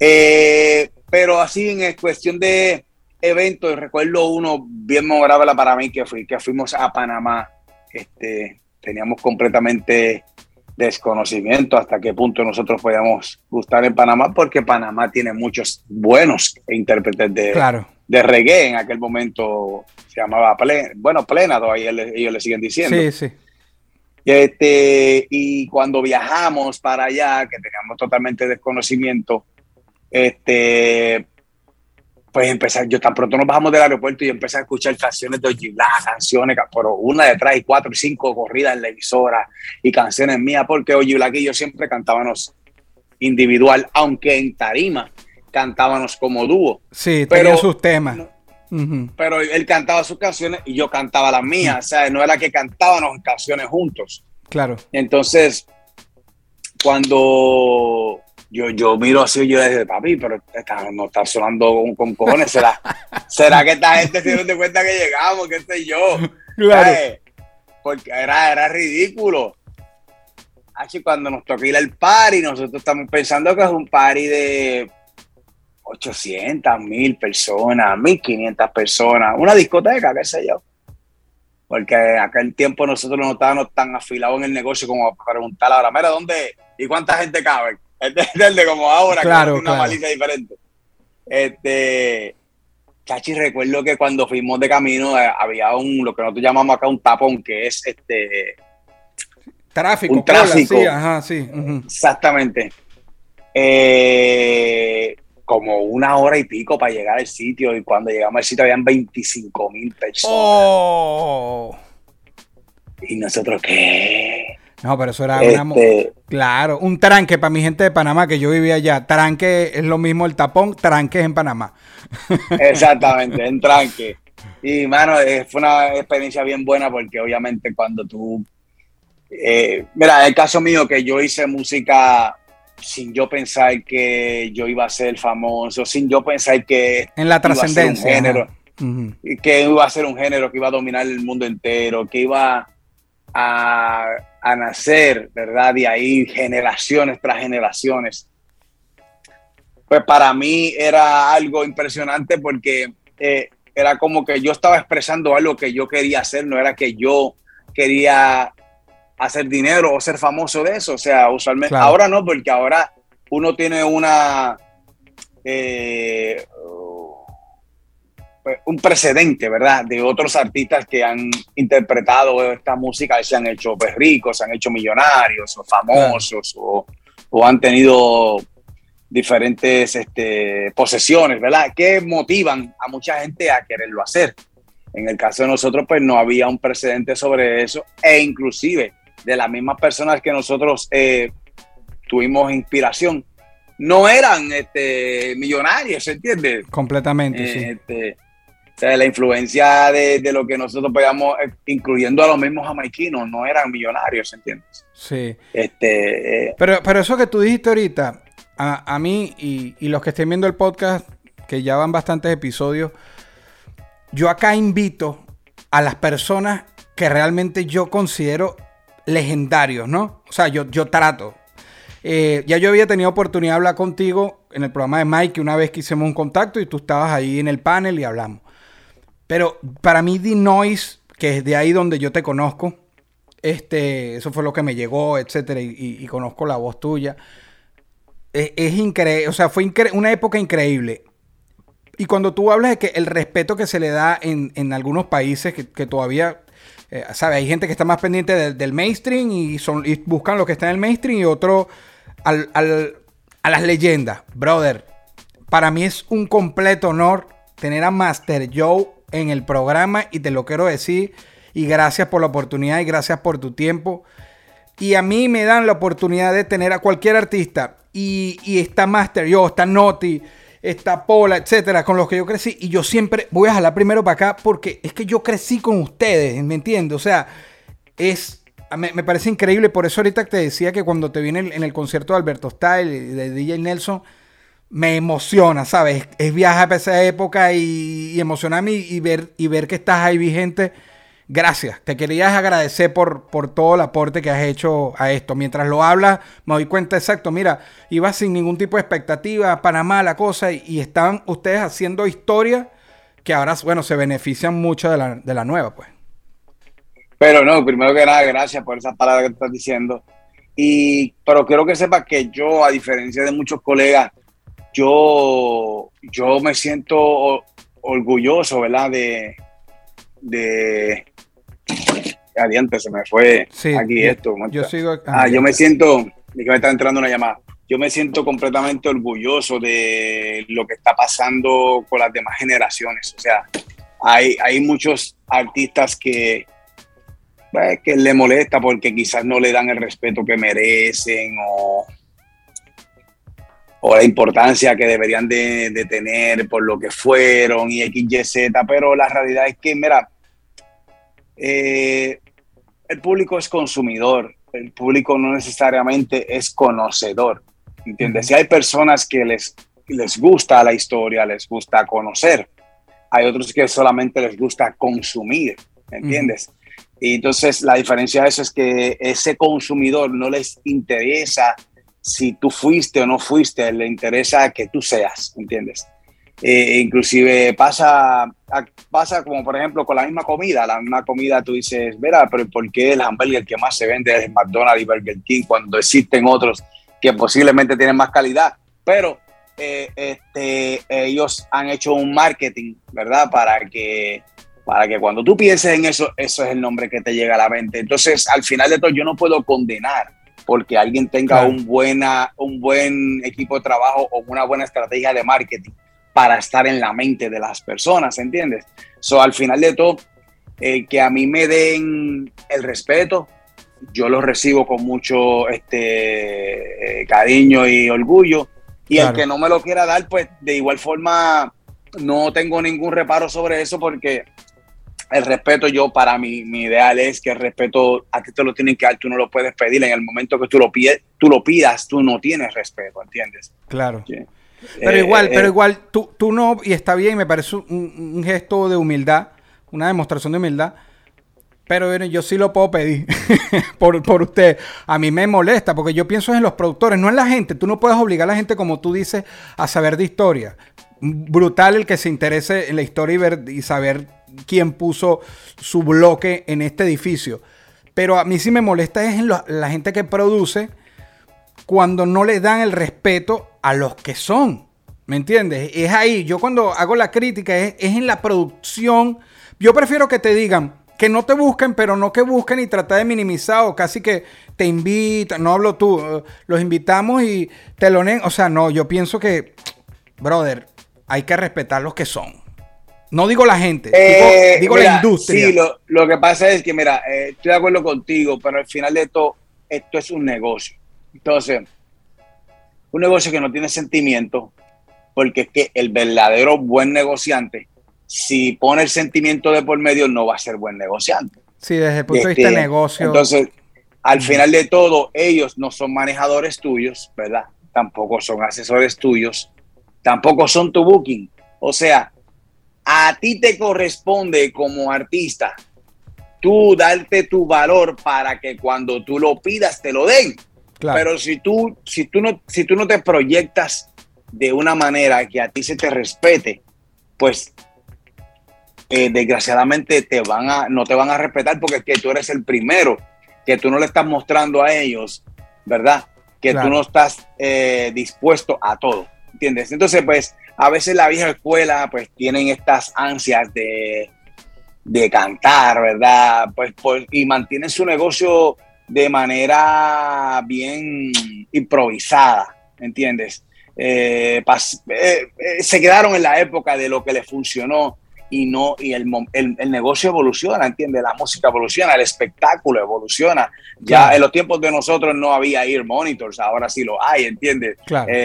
Eh, pero así en cuestión de eventos, recuerdo uno bien memorable para mí que fui, que fuimos a Panamá. Este, teníamos completamente desconocimiento hasta qué punto nosotros podíamos gustar en Panamá, porque Panamá tiene muchos buenos intérpretes de, Claro. de reggae. En aquel momento se llamaba Plena, bueno, Plena, todavía ellos, le- ellos le siguen diciendo. Sí, sí. Este, y cuando viajamos para allá, que teníamos totalmente desconocimiento, este, pues empezar, yo tan pronto nos bajamos del aeropuerto y empecé a escuchar canciones de Ojilá, canciones, pero una detrás y cuatro y cinco corridas en la emisora y canciones mías, porque Ojilá y yo siempre cantábamos individual, aunque en tarima cantábamos como dúo Sí, Pero- tenía sus temas. Pero él cantaba sus canciones y yo cantaba las mías, o sea, no era que cantábamos canciones juntos. Claro. Entonces, cuando yo, yo miro así, yo le dije, papi, pero está, no está sonando con, con cojones, ¿será, ¿será que esta gente se dieron de cuenta que llegamos? ¿Qué sé yo? Claro. ¿Sabes? Porque era, era ridículo. Así cuando nos tocó ir al party, nosotros estamos pensando que es un party de 800, 1000 personas, 1500 personas, una discoteca, qué sé yo. Porque aquel tiempo nosotros no estábamos tan afilados en el negocio como para preguntar ahora, mira, ¿dónde y cuánta gente cabe? ¿Entiendes? Como ahora, Claro, que una claro. malicia diferente. Este, Chachi, recuerdo que cuando fuimos de camino eh, había un, lo que nosotros llamamos acá un tapón, que es este, Tráfico, Un cola, tráfico. sí, ajá, sí. exactamente, eh, como una hora y pico para llegar al sitio. Y cuando llegamos al sitio habían 25 mil personas. Oh. Y nosotros, ¿qué? No, pero eso era una... Este, Claro, un tranque para mi gente de Panamá, que yo vivía allá. Tranque es lo mismo el tapón, tranque es en Panamá. Exactamente, en tranque. Y, mano, fue una experiencia bien buena porque obviamente cuando tú... eh, mira, el caso mío que yo hice música sin yo pensar que yo iba a ser famoso, sin yo pensar que En la iba a ser un trascendencia. género, que iba a ser un género que iba a dominar el mundo entero, que iba a, a nacer, ¿verdad? Y ahí generaciones tras generaciones. Pues para mí era algo impresionante porque eh, era como que yo estaba expresando algo que yo quería hacer, no era que yo quería hacer dinero o ser famoso de eso. O sea, usualmente, Claro. ahora no, porque ahora uno tiene una... eh, un precedente, ¿verdad? De otros artistas que han interpretado esta música y se han hecho pues, ricos, se han hecho millonarios o famosos o, o han tenido diferentes este, posesiones, ¿verdad? Que motivan a mucha gente a quererlo hacer. En el caso de nosotros, pues no había un precedente sobre eso e inclusive de las mismas personas que nosotros eh, tuvimos inspiración, no eran este, millonarios, ¿se entiende? Completamente, sí. Este, sea, la influencia de, de lo que nosotros veíamos, eh, incluyendo a los mismos jamaiquinos, no eran millonarios, ¿entiendes? Sí. Este, eh, Pero, pero eso que tú dijiste ahorita, a, a mí y, y los que estén viendo el podcast, que ya van bastantes episodios, yo acá invito a las personas que realmente yo considero legendarios, ¿no? O sea, yo, yo trato. Eh, ya yo había tenido oportunidad de hablar contigo en el programa de Mike una vez que hicimos un contacto y tú estabas ahí en el panel y hablamos. Pero para mí, The Noise, que es de ahí donde yo te conozco, este, eso fue lo que me llegó, etcétera, y, conozco la voz tuya. Es, increíble, o sea, fue una época increíble. Y cuando tú hablas de que el respeto que se le da en, algunos países que, todavía, eh, ¿sabes? Hay gente que está más pendiente del mainstream y, son, buscan lo que está en el mainstream y otro al, a las leyendas. Brother, para mí es un completo honor tener a Master Joe en el programa y te lo quiero decir. Y gracias por la oportunidad y gracias por tu tiempo. Y a mí me dan la oportunidad de tener a cualquier artista. Y, y está Master Joe, está Noti está Pola, etcétera, con los que yo crecí. Y yo siempre voy a jalar primero para acá porque es que yo crecí con ustedes, ¿me entiendes? O sea, es. Me, parece increíble. Por eso ahorita te decía que cuando te viene en el concierto de Alberto Style y de DJ Nelson, me emociona, ¿sabes? Es viajar a esa época y, y emocionarme y, ver, y ver que estás ahí vigente gracias. Te quería agradecer por, por todo el aporte que has hecho a esto. Mientras lo hablas, me doy cuenta exacto. Mira, iba sin ningún tipo de expectativa, Panamá, la cosa, y, están ustedes haciendo historia que ahora, bueno, se benefician mucho de la, de la nueva, pues. Pero no, primero que nada, gracias por esa palabra que estás diciendo. Y, pero quiero que sepas que yo, a diferencia de muchos colegas, yo, yo me siento orgulloso, ¿verdad? De, de, Adiante, se me fue aquí esto. Yo sigo Ah, yo me siento, que me está entrando una llamada. Yo me siento completamente orgulloso de lo que está pasando con las demás generaciones. O sea, hay, hay muchos artistas que, pues, que le molesta porque quizás no le dan el respeto que merecen o, o la importancia que deberían de, de, tener por lo que fueron y XYZ, pero la realidad es que, mira, eh, el público es consumidor, el público no necesariamente es conocedor. ¿Entiendes? Si hay personas que les, les gusta la historia, les gusta conocer, hay otros que solamente les gusta consumir, ¿entiendes? Y entonces la diferencia de eso es que ese consumidor no les interesa si tú fuiste o no fuiste, le interesa que tú seas, ¿entiendes? Eh, inclusive pasa, pasa como por ejemplo con la misma comida, la misma comida tú dices, verá, pero ¿por qué el hamburger que más se vende es McDonald's y Burger King cuando existen otros que posiblemente tienen más calidad? Pero eh, este, ellos han hecho un marketing, ¿verdad? Para que, para que cuando tú pienses en eso, eso es el nombre que te llega a la mente. Entonces, al final de todo, yo no puedo condenar porque alguien tenga un, buena, un buen equipo de trabajo o una buena estrategia de marketing para estar en la mente de las personas, ¿entiendes? So, al final de todo, eh, que a mí me den el respeto, yo lo recibo con mucho este, eh, cariño y orgullo. Y el que no me lo quiera dar, pues de igual forma no tengo ningún reparo sobre eso porque el respeto yo para mí, mi ideal es que el respeto a ti te lo tienen que dar, tú no lo puedes pedir en el momento que tú lo, pides, tú lo pidas, tú no tienes respeto, ¿entiendes? Claro. Pero igual, pero eh, igual, tú, tú no, y está bien, me parece un, gesto de humildad, una demostración de humildad. Pero yo sí lo puedo pedir por, por, usted. A mí me molesta porque yo pienso en los productores, no en la gente. Tú no puedes obligar a la gente, como tú dices, a saber de historia. Brutal el que se interese en la historia y, ver, y saber quién puso su bloque en este edificio. Pero a mí sí me molesta es en la gente que produce cuando no le dan el respeto a los que son. ¿Me entiendes? Es ahí. Yo cuando hago la crítica es, en la producción. Yo prefiero que te digan que no te busquen, pero no que busquen y tratar de minimizar o casi que te invitan. No hablo tú. Eh, los invitamos y te lo O sea, no, yo pienso que, brother, hay que respetar los que son. No digo la gente, digo, eh, la industria. Sí, lo, que pasa es que, mira, eh, estoy de acuerdo contigo, pero al final de todo, esto es un negocio. Entonces, un negocio que no tiene sentimiento, porque es que el verdadero buen negociante, si pone el sentimiento de por medio, no va a ser buen negociante. Sí, desde el punto de vista de este, negocio. Entonces, al final de todo, ellos no son manejadores tuyos, ¿verdad? Tampoco son asesores tuyos, tampoco son tu booking. O sea, a ti te corresponde como artista tú darte tu valor para que cuando tú lo pidas te lo den. Pero si tú, si, tú no, si tú no te proyectas de una manera que a ti se te respete, pues eh, desgraciadamente te van a, no te van a respetar porque es que tú eres el primero, que tú no le estás mostrando a ellos, ¿verdad? Que tú no estás eh, dispuesto a todo, ¿entiendes? Entonces, pues, a veces la vieja escuela, pues, tienen estas ansias de, de cantar, ¿verdad? Pues, pues, y mantienen su negocio de manera bien improvisada, ¿entiendes? Eh, eh, eh, se quedaron en la época de lo que les funcionó y no y el, el, negocio evoluciona, ¿entiendes? La música evoluciona, el espectáculo evoluciona. Ya en los tiempos de nosotros no había ear monitors, ahora sí lo hay, ¿entiendes?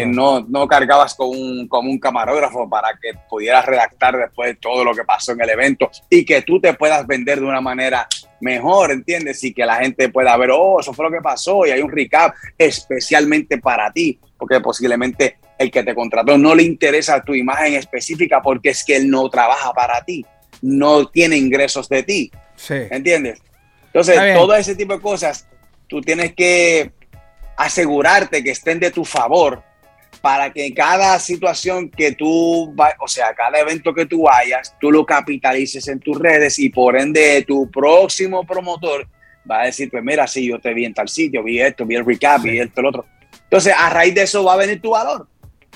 No, no cargabas con un, con un camarógrafo para que pudieras redactar después todo lo que pasó en el evento y que tú te puedas vender de una manera mejor, ¿entiendes? Y que la gente pueda ver, oh, eso fue lo que pasó y hay un recap especialmente para ti, porque posiblemente el que te contrató no le interesa tu imagen específica porque es que él no trabaja para ti, no tiene ingresos de ti. Sí. ¿Entiendes? Entonces, todo ese tipo de cosas, tú tienes que asegurarte que estén de tu favor para que cada situación que tú, o sea, cada evento que tú vayas, tú lo capitalices en tus redes y por ende tu próximo promotor va a decir, pues mira, sí, yo te vi en tal sitio, vi esto, vi el recap, vi esto, el otro. Entonces, a raíz de eso va a venir tu valor.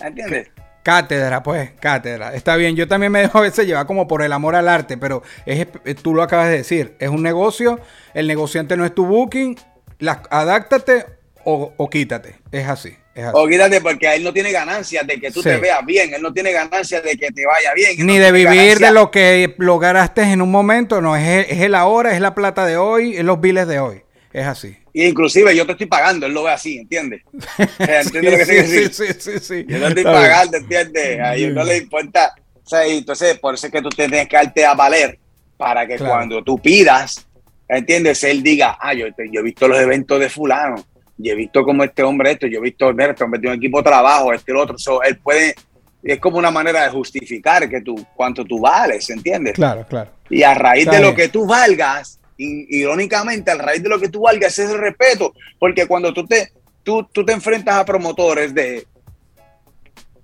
¿Entiendes? Cátedra, pues, cátedra. Está bien, yo también me dejo a veces llevar como por el amor al arte, pero es, tú lo acabas de decir, es un negocio, el negociante no es tu booking, la, adáctate o, quítate, es así, O quítate porque él no tiene ganancias de que tú te veas bien, él no tiene ganancias de que te vaya bien. Ni de vivir de lo que lograste en un momento, no, es, es el ahora, es la plata de hoy, es los biles de hoy, es así. Y inclusive yo te estoy pagando, él lo ve así, ¿entiendes? ¿Entiendes lo que sí, sí, sí, sí, Yo te estoy pagando, ¿entiendes? A ellos no le importa. O sea, entonces, por eso es que tú tienes que darte a valer para que cuando tú pidas, ¿entiendes? Él diga, ah, yo, yo he visto los eventos de fulano, yo he visto como este hombre esto, yo he visto, mira, este hombre tiene un equipo de trabajo, este y el otro. So, él puede, es como una manera de justificar que tú, cuánto tú vales, ¿entiendes? Claro, claro. Y a raíz de lo que tú valgas, irónicamente, al raíz de lo que tú valgas es el respeto, porque cuando tú te, tú, tú te enfrentas a promotores de,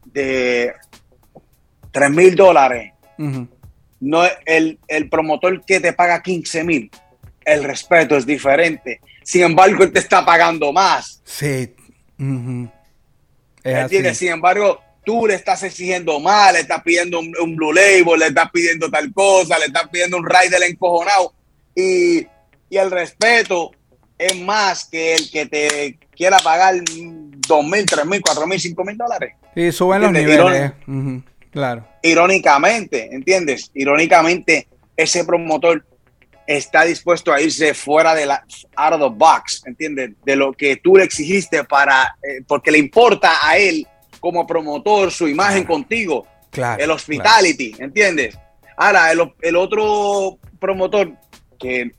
de 3 mil dólares, no el, el promotor que te paga 15 mil, el respeto es diferente. Sin embargo, él te está pagando más. Sí. Sin embargo, tú le estás exigiendo más, le estás pidiendo un, Blue Label, le estás pidiendo tal cosa, le estás pidiendo un rider encojonado y, el respeto es más que el que te quiera pagar dos mil, tres mil, cuatro mil, cinco mil dólares. Y suben los niveles. Claro. Irónicamente, ¿entiendes? Irónicamente, ese promotor está dispuesto a irse fuera de la out of the box, ¿entiendes? De lo que tú le exigiste para, eh, porque le importa a él como promotor su imagen contigo, claro, el hospitality, ¿entiendes? Ahora, el, el, otro promotor que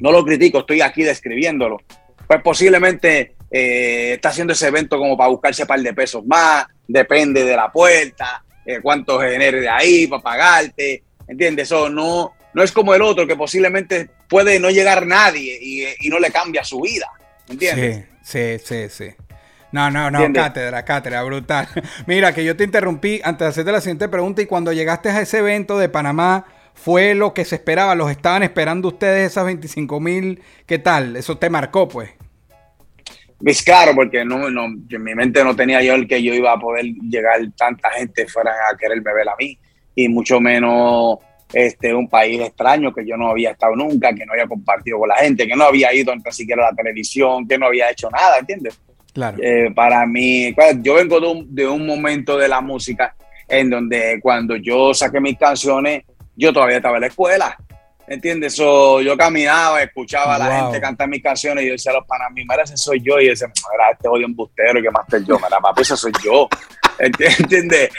no lo critico, estoy aquí describiéndolo, pues posiblemente eh, está haciendo ese evento como para buscarse un par de pesos más, depende de la puerta, eh, cuánto genere de ahí para pagarte, ¿entiendes? Eso no, no es como el otro que posiblemente puede no llegar nadie y, no le cambia su vida, ¿entiendes? Sí, sí, sí, sí. No, no, no, cátedra, cátedra, brutal. Mira, que yo te interrumpí antes de hacerte la siguiente pregunta y cuando llegaste a ese evento de Panamá, fue lo que se esperaba, los estaban esperando ustedes esas 25 mil, ¿qué tal? Eso te marcó, pues. Pues claro, porque no, no, en mi mente no tenía yo el que yo iba a poder llegar tanta gente fuera a quererme ver a mí, y mucho menos este un país extraño que yo no había estado nunca, que no había compartido con la gente, que no había ido ni siquiera a la televisión, que no había hecho nada, ¿entiendes? Claro. Eh, para mí, pues, yo vengo de un, de un momento de la música en donde cuando yo saqué mis canciones, yo todavía estaba en la escuela. ¿Entiendes? yo caminaba, escuchaba a la gente cantar mis canciones y yo decía a los panas, mira, ese soy yo. Y decía, mira, este odio embustero y que más yo. Mira, papi, ese soy yo. ¿Entiendes?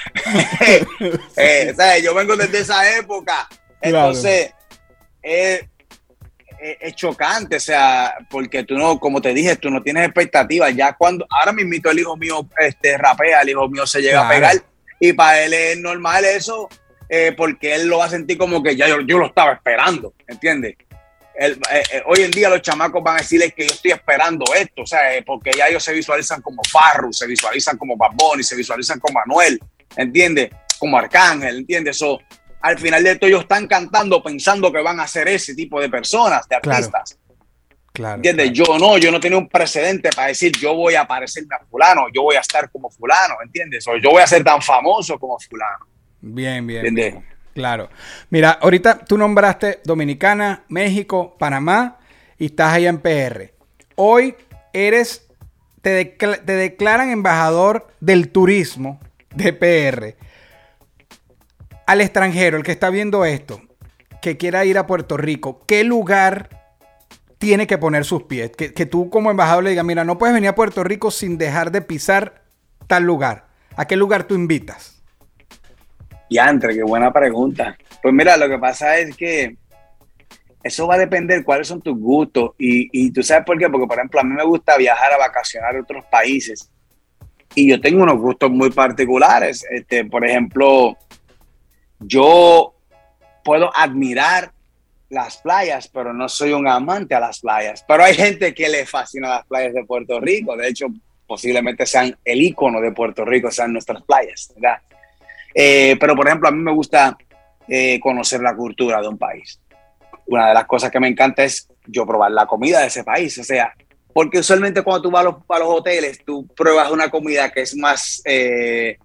eh, yo vengo desde esa época. Entonces, es, chocante, o sea, porque tú no, como te dije, tú no tienes expectativas. Ya cuando, ahora mismo el hijo mío este, rapea, el hijo mío se llega a pegar y para él es normal eso eh, porque él lo va a sentir como que ya yo, lo estaba esperando, ¿entiendes? eh, eh, hoy en día los chamacos van a decirles que yo estoy esperando esto, o sea, porque ya ellos se visualizan como Farru, se visualizan como Baboni, se visualizan como Manuel, ¿entiendes? Como Arcángel, ¿entiendes? So, al final de esto ellos están cantando pensando que van a ser ese tipo de personas, de artistas. Claro. ¿Entiendes? Yo no, yo no tenía un precedente para decir yo voy a parecerme a fulano, yo voy a estar como fulano, ¿entiendes? O yo voy a ser tan famoso como fulano. Bien, bien. bien. Claro. Mira, ahorita tú nombraste Dominicana, México, Panamá y estás ahí en PR. Hoy eres, te, te declaran embajador del turismo de PR. Al extranjero, el que está viendo esto, que quiera ir a Puerto Rico, ¿qué lugar tiene que poner sus pies? Que, que tú como embajador le digas, mira, no puedes venir a Puerto Rico sin dejar de pisar tal lugar. ¿A qué lugar tú invitas? Y entre, qué buena pregunta. Pues mira, lo que pasa es que eso va a depender cuáles son tus gustos. Y, y, tú sabes por qué, porque por ejemplo a mí me gusta viajar a vacacionar a otros países. Y yo tengo unos gustos muy particulares. Este, por ejemplo, yo puedo admirar las playas, pero no soy un amante a las playas. Pero hay gente que le fascina las playas de Puerto Rico. De hecho, posiblemente sean el icono de Puerto Rico, sean nuestras playas. ¿verdad? Eh, pero, por ejemplo, a mí me gusta eh, conocer la cultura de un país. Una de las cosas que me encanta es yo probar la comida de ese país. O sea, porque usualmente cuando tú vas a los, a los hoteles, tú pruebas una comida que es más eh,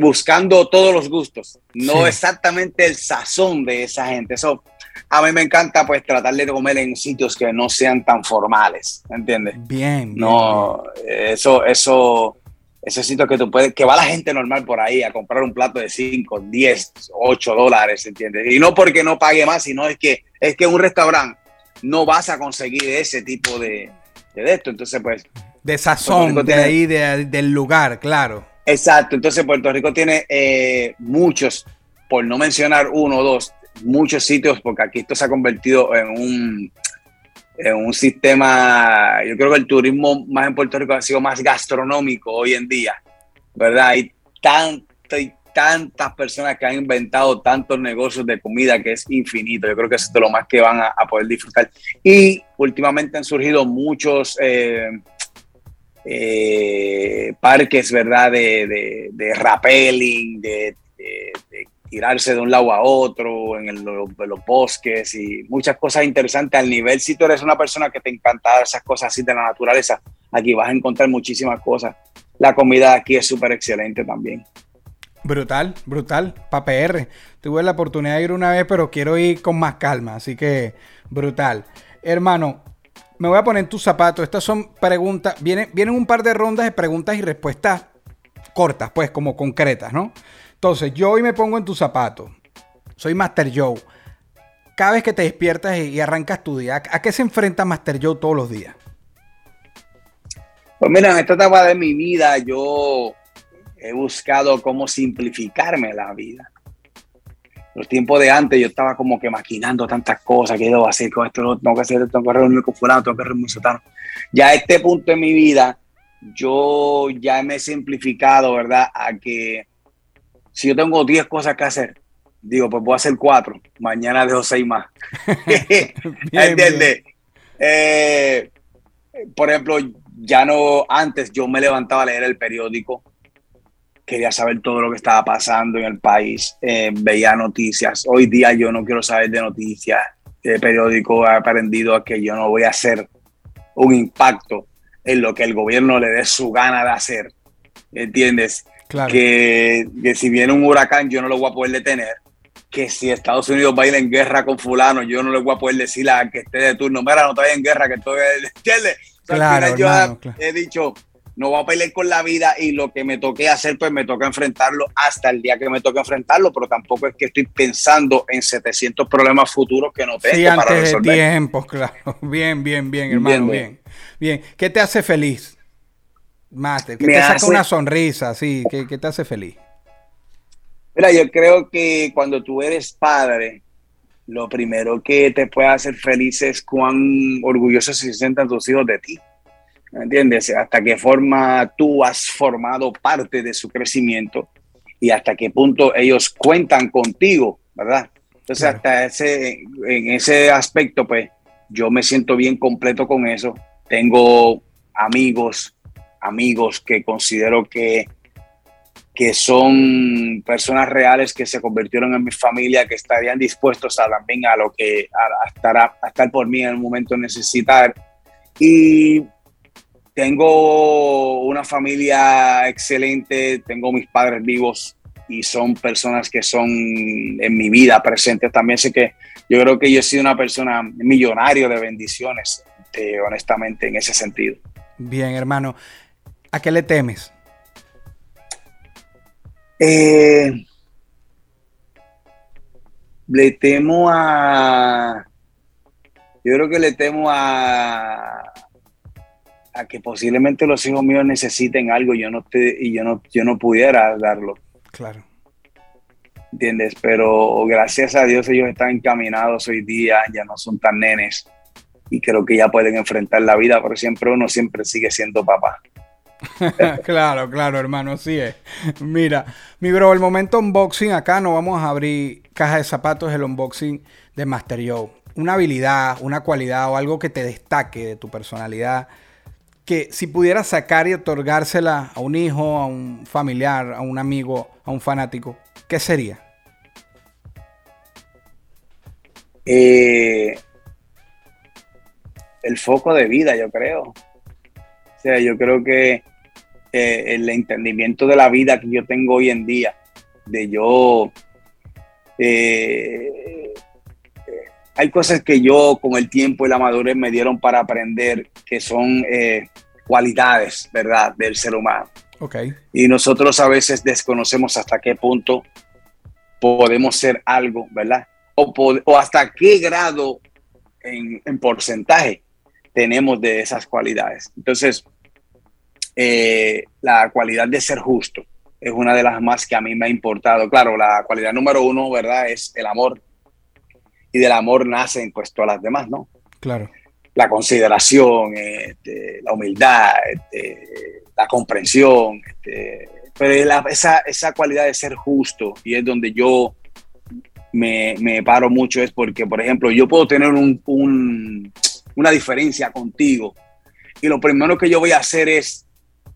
buscando todos los gustos, no exactamente el sazón de esa gente. Eso a mí me encanta pues tratar de comer en sitios que no sean tan formales, ¿entiendes? Bien. no, eso, eso ese sitio que tú puedes, que va la gente normal por ahí a comprar un plato de 5, 10, 8 dólares, ¿entiendes? Y no porque no pague más, sino es que es que un restaurante no vas a conseguir ese tipo de, de esto. Entonces, pues. De sazón de ahí, del lugar, claro. Exacto. Entonces, Puerto Rico tiene eh, muchos, por no mencionar uno o dos, muchos sitios, porque aquí esto se ha convertido en un en un sistema, yo creo que el turismo más en Puerto Rico ha sido más gastronómico hoy en día, ¿verdad? Hay tantas y tantas personas que han inventado tantos negocios de comida que es infinito. Yo creo que eso es de lo más que van a, poder disfrutar. Y últimamente han surgido muchos eh, eh, parques, ¿verdad? De, de, rappelling, de tirarse de un lado a otro, en, los bosques y muchas cosas interesantes al nivel. Si tú eres una persona que te encanta esas cosas así de la naturaleza, aquí vas a encontrar muchísimas cosas. La comida aquí es súper excelente también. Brutal, brutal, pa' PR. Tuve la oportunidad de ir una vez, pero quiero ir con más calma, así que brutal. Hermano, me voy a poner tus zapatos. Estas son preguntas, vienen, vienen un par de rondas de preguntas y respuestas cortas, pues como concretas, ¿no? Entonces, yo hoy me pongo en tu zapato. Soy Master Joe. Cada vez que te despiertas y arrancas tu día, ¿a qué se enfrenta Master Joe todos los días? Pues mira, en esta etapa de mi vida yo he buscado cómo simplificarme la vida. Los tiempos de antes yo estaba como que maquinando tantas cosas que debo hacer con esto, tengo que hacer esto, tengo que reunirme con fulano, tengo que reunirme con Ya a este punto de mi vida yo ya me he simplificado, ¿verdad? A que si yo tengo 10 cosas que hacer, digo, pues voy a hacer 4, mañana dejo 6 más. ¿Entiendes? Eh, por ejemplo, ya no, antes yo me levantaba a leer el periódico, quería saber todo lo que estaba pasando en el país, eh, veía noticias. Hoy día yo no quiero saber de noticias. El periódico ha aprendido a que yo no voy a hacer un impacto en lo que el gobierno le dé su gana de hacer. ¿Entiendes? Que, si viene un huracán yo no lo voy a poder detener. Que si Estados Unidos va a ir en guerra con fulano, yo no le voy a poder decir a que esté de turno, mira, no estoy en guerra, que estoy... ¿Entiendes? claro, yo he dicho, no voy a pelear con la vida y lo que me toque hacer, pues me toca enfrentarlo hasta el día que me toque enfrentarlo, pero tampoco es que estoy pensando en 700 problemas futuros que no tengo sí, para resolver. De tiempo, claro. Bien, bien, bien, hermano, bien. Bien. ¿Qué te hace feliz? Master, que te saca una sonrisa, sí, que, te hace feliz. Mira, yo creo que cuando tú eres padre, lo primero que te puede hacer feliz es cuán orgullosos se sientan tus hijos de ti. ¿Me entiendes? Hasta qué forma tú has formado parte de su crecimiento y hasta qué punto ellos cuentan contigo, ¿verdad? Entonces, hasta ese, en ese aspecto, pues, yo me siento bien completo con eso. Tengo amigos, amigos que considero que, que son personas reales que se convirtieron en mi familia, que estarían dispuestos a también a lo que a, estar, a, estar por mí en el momento de necesitar. Y tengo una familia excelente, tengo mis padres vivos y son personas que son en mi vida presentes también. Sé que yo creo que yo he sido una persona millonario de bendiciones, eh, honestamente, en ese sentido. Bien, hermano. ¿A qué le temes? Eh, le temo a. Yo creo que le temo a, a que posiblemente los hijos míos necesiten algo y yo no te, y yo no, yo no pudiera darlo. Claro. ¿Entiendes? Pero gracias a Dios ellos están encaminados hoy día, ya no son tan nenes y creo que ya pueden enfrentar la vida, pero siempre uno siempre sigue siendo papá. claro, claro, hermano, así es. Mira, mi bro, el momento unboxing acá no vamos a abrir caja de zapatos, el unboxing de Master Joe. Una habilidad, una cualidad o algo que te destaque de tu personalidad, que si pudieras sacar y otorgársela a un hijo, a un familiar, a un amigo, a un fanático, ¿qué sería? Eh, el foco de vida, yo creo. O sea, yo creo que eh, el entendimiento de la vida que yo tengo hoy en día, de yo... Eh, hay cosas que yo con el tiempo y la madurez me dieron para aprender que son eh, cualidades, ¿verdad?, del ser humano. Okay. Y nosotros a veces desconocemos hasta qué punto podemos ser algo, ¿verdad? O, o hasta qué grado en, en porcentaje tenemos de esas cualidades. Entonces, eh, la cualidad de ser justo es una de las más que a mí me ha importado. Claro, la cualidad número uno, ¿verdad? Es el amor. Y del amor nacen pues todas las demás, ¿no? Claro. La consideración, este, la humildad, este, la comprensión. Este, pero esa, esa cualidad de ser justo, y es donde yo me, me, paro mucho, es porque, por ejemplo, yo puedo tener un, un una diferencia contigo. Y lo primero que yo voy a hacer es,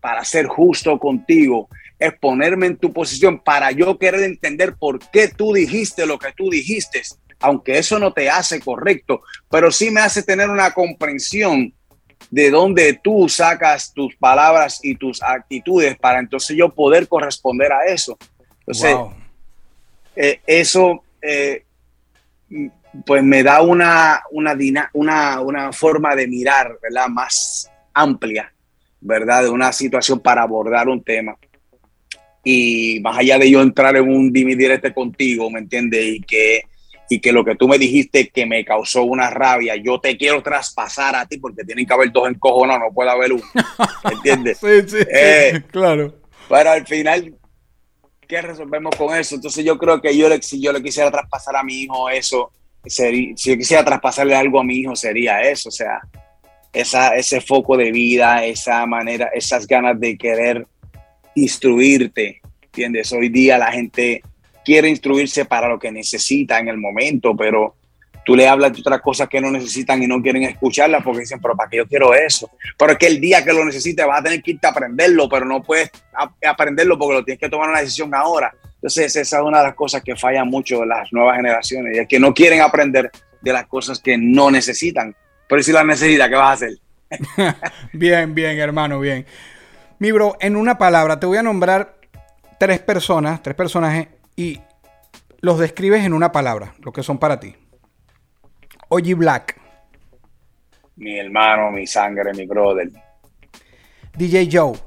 para ser justo contigo, es ponerme en tu posición para yo querer entender por qué tú dijiste lo que tú dijiste, aunque eso no te hace correcto, pero sí me hace tener una comprensión de dónde tú sacas tus palabras y tus actitudes para entonces yo poder corresponder a eso. Entonces, eh, eso eh, pues me da una, una, una, una forma de mirar, ¿verdad? Más amplia, ¿verdad? De una situación para abordar un tema. Y más allá de yo entrar en un dividirete contigo, ¿me entiendes? Y que, y que lo que tú me dijiste que me causó una rabia, yo te quiero traspasar a ti porque tienen que haber dos encojonados, no puede haber uno. ¿Me entiendes? sí, sí, eh, claro. Pero al final, ¿qué resolvemos con eso? Entonces yo creo que yo si yo le quisiera traspasar a mi hijo eso, si yo quisiera traspasarle algo a mi hijo sería eso, o sea, esa, ese foco de vida, esa manera, esas ganas de querer instruirte, ¿entiendes? Hoy día la gente quiere instruirse para lo que necesita en el momento, pero tú le hablas de otras cosas que no necesitan y no quieren escucharlas porque dicen, pero ¿para qué yo quiero eso? Pero es que el día que lo necesites vas a tener que irte a aprenderlo, pero no puedes aprenderlo porque lo tienes que tomar una decisión ahora. Entonces, esa es una de las cosas que falla mucho las nuevas generaciones, y es que no quieren aprender de las cosas que no necesitan. Pero si las necesitas, ¿qué vas a hacer? bien, bien, hermano, bien. Mi bro, en una palabra, te voy a nombrar tres personas, tres personajes, y los describes en una palabra, lo que son para ti. Oji Black. Mi hermano, mi sangre, mi brother. DJ Joe.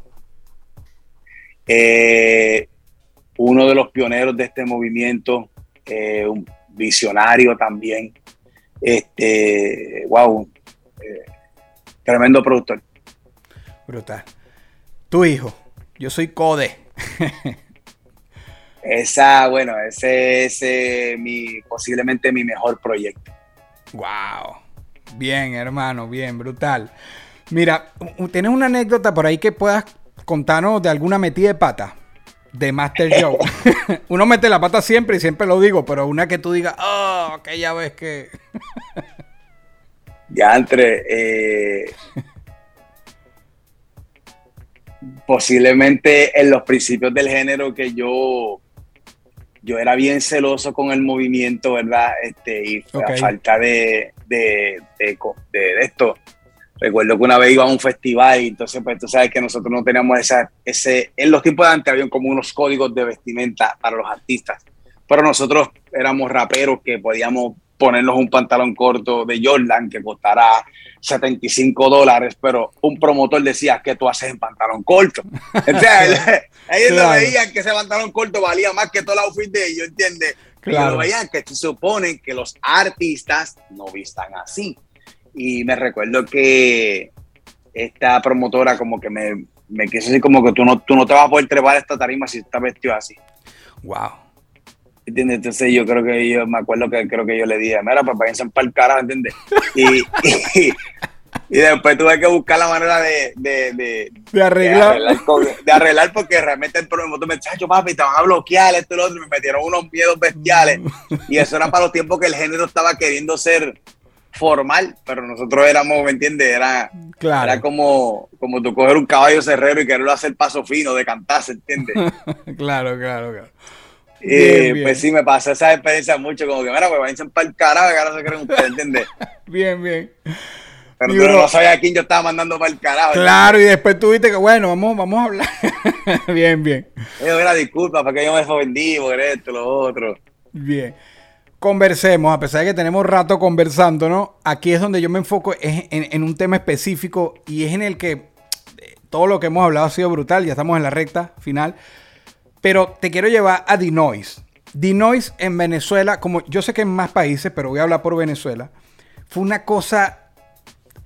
Eh, uno de los pioneros de este movimiento, eh, un visionario también. Este, wow, eh, tremendo productor. Brutal. Tu hijo, yo soy Code. Esa, bueno, ese es mi, posiblemente mi mejor proyecto. Wow. Bien, hermano, bien, brutal. Mira, ¿tienes una anécdota por ahí que puedas contarnos de alguna metida de pata? De Master Joe. Uno mete la pata siempre y siempre lo digo, pero una que tú digas, oh, que ya ves que. Ya entre. Eh, posiblemente en los principios del género que yo yo era bien celoso con el movimiento, ¿verdad? Este, y a falta de, de, esto. Recuerdo que una vez iba a un festival y entonces, pues tú sabes que nosotros no teníamos esa, ese, en los tiempos de antes había como unos códigos de vestimenta para los artistas, pero nosotros éramos raperos que podíamos ponernos un pantalón corto de Jordan que costara 75 dólares, pero un promotor decía que tú haces en pantalón corto. Entonces, ellos lo veían que ese pantalón corto valía más que todo el outfit de ellos, ¿entiendes? Claro. Veían que se supone que los artistas no vistan así. Y me recuerdo que esta promotora como que me, me quiso decir como que tú no, tú no te vas a poder trepar esta tarima si estás vestido así. Wow. ¿Entiendes? Entonces yo creo que yo me acuerdo que creo que yo le dije, mira, papá, váyanse para el carajo, ¿entiendes? Y, y, después tuve que buscar la manera de, de, de, arreglar. De arreglar, porque realmente el promotor me dijo, papi, te van a bloquear esto y lo otro, y me metieron unos miedos bestiales. y eso era para los tiempos que el género estaba queriendo ser formal, pero nosotros éramos, ¿me entiendes? Era, claro. era como, como tú coger un caballo cerrero y quererlo hacer paso fino de cantarse, ¿entiendes? claro, claro, claro. Y pues sí, me pasó esa experiencia mucho, como que, mira, pues vayan para el carajo, que ahora se creen ustedes, ¿entiendes? bien, bien. Pero tú no sabías a quién yo estaba mandando para el carajo. Claro, y después tuviste que, bueno, vamos, vamos a hablar. bien, bien. Yo, mira, disculpa, porque yo me ofendí por esto, lo otro. Bien. Conversemos, a pesar de que tenemos rato conversando, ¿no? Aquí es donde yo me enfoco en, un tema específico y es en el que eh, todo lo que hemos hablado ha sido brutal, ya estamos en la recta final. Pero te quiero llevar a Dinois. Dinois en Venezuela, como yo sé que en más países, pero voy a hablar por Venezuela, fue una cosa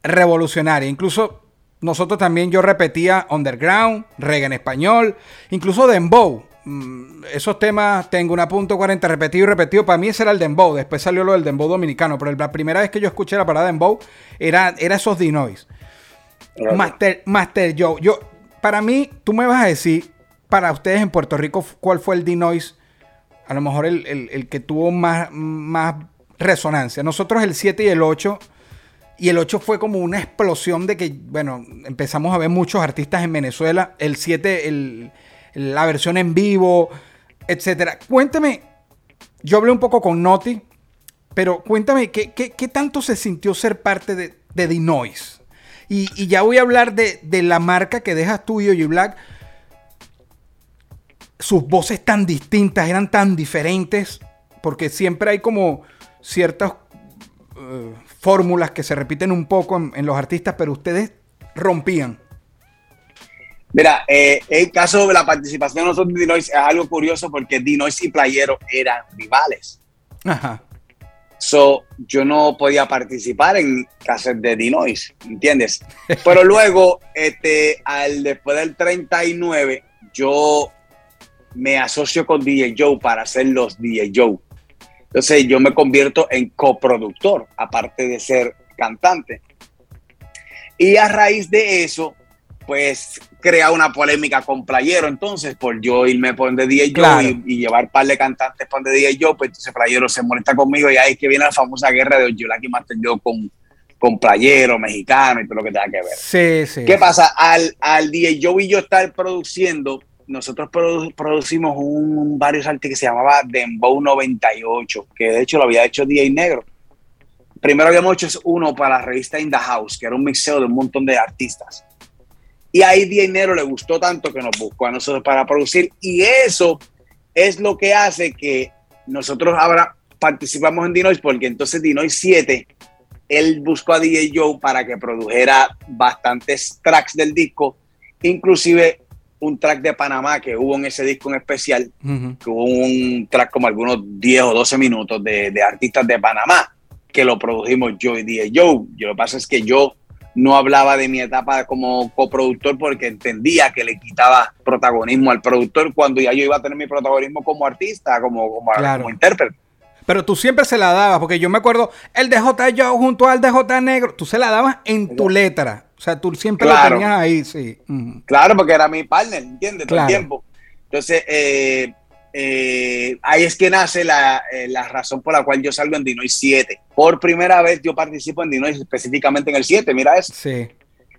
revolucionaria. Incluso nosotros también, yo repetía Underground, reggae en español, incluso Dembow. Mm, esos temas tengo una punto 40 repetido y repetido. Para mí ese era el Dembow. Después salió lo del Dembow dominicano. Pero la primera vez que yo escuché la palabra Dembow era, era esos Dinois. Master, Master Joe. Yo, para mí, tú me vas a decir para ustedes en Puerto Rico, ¿cuál fue el D-Noise? A lo mejor el, que tuvo más, más resonancia. Nosotros el 7 y el 8. Y el 8 fue como una explosión de que, bueno, empezamos a ver muchos artistas en Venezuela. El 7, la versión en vivo, etcétera. Cuéntame, yo hablé un poco con Noti, pero cuéntame, ¿qué, tanto se sintió ser parte de, de The Noise? Y, ya voy a hablar de, de la marca que dejas tú y Black, sus voces tan distintas, eran tan diferentes, porque siempre hay como ciertas eh, fórmulas que se repiten un poco en, los artistas, pero ustedes rompían. Mira, eh, el caso de la participación de nosotros de Dinois es algo curioso porque Dinois y Playero eran rivales. Ajá. So, yo no podía participar en casos de Dinois, ¿entiendes? Pero luego, este, al, después del 39, yo me asocio con DJ Joe para hacer los DJ Joe. Entonces yo me convierto en coproductor, aparte de ser cantante. Y a raíz de eso, pues crea una polémica con Playero. Entonces, por yo irme por donde DJ Joe y, llevar par de cantantes por donde DJ Joe, pues entonces Playero se molesta conmigo y ahí es que viene la famosa guerra de Yolaki Master Joe con, con Playero, mexicano y todo lo que tenga que ver. Sí, sí. ¿Qué pasa? Al, al DJ Joe y yo estar produciendo nosotros producimos un, varios artistas que se llamaba Dembow 98, que de hecho lo había hecho DJ Negro. Primero habíamos hecho uno para la revista In the House, que era un mixeo de un montón de artistas. Y ahí DJ Negro le gustó tanto que nos buscó a nosotros para producir. Y eso es lo que hace que nosotros ahora participamos en Dinois, porque entonces Dinois 7, él buscó a DJ Joe para que produjera bastantes tracks del disco. Inclusive un track de Panamá que hubo en ese disco en especial, que hubo un track como algunos 10 o 12 minutos de, artistas de Panamá, que lo produjimos yo y DJ Joe. Yo, lo que pasa es que yo no hablaba de mi etapa como coproductor porque entendía que le quitaba protagonismo al productor cuando ya yo iba a tener mi protagonismo como artista, como, como, intérprete. Pero tú siempre se la dabas, porque yo me acuerdo, el DJ Joe junto al DJ Negro, tú se la dabas en tu letra. O sea, tú siempre lo tenías ahí, sí. Claro, porque era mi partner, ¿entiendes? Todo el tiempo. Entonces, eh, eh, ahí es que nace la, eh, la, razón por la cual yo salgo en Dinois 7. Por primera vez yo participo en Dinois específicamente en el 7, mira eso. Sí.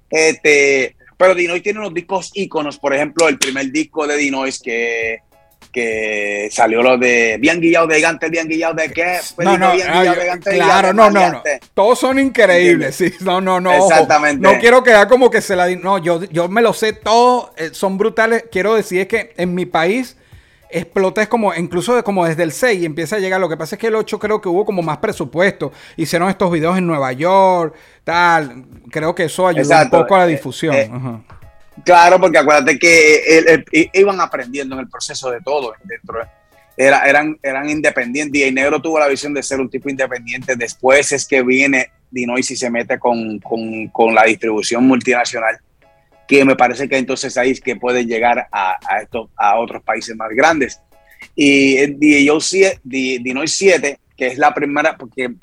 Este, pero Dinois tiene unos discos íconos, por ejemplo, el primer disco de Dinois que, que salió lo de Bien Guillado de Gigante, Bien Guillado de qué? No, no, bien ay, claro, no, no, no. Todos son increíbles, sí. No, no, no. Exactamente. No quiero quedar como que se la... No, yo, yo me lo sé todo, eh, son brutales. Quiero decir es que en mi país explota es como, incluso de, como desde el 6 y empieza a llegar. Lo que pasa es que el 8 creo que hubo como más presupuesto. Hicieron estos videos en Nueva York, tal. Creo que eso ayudó un poco a la eh, difusión. Eh, claro, porque acuérdate que iban aprendiendo en el proceso de todo dentro. Era, eran, eran independientes. Y Negro tuvo la visión de ser un tipo independiente. Después es que viene Dinois y se mete con, con, con la distribución multinacional que me parece que entonces ahí es que pueden llegar a, a, esto, a otros países más grandes. Y 7, Dinois 7, que es la primera, porque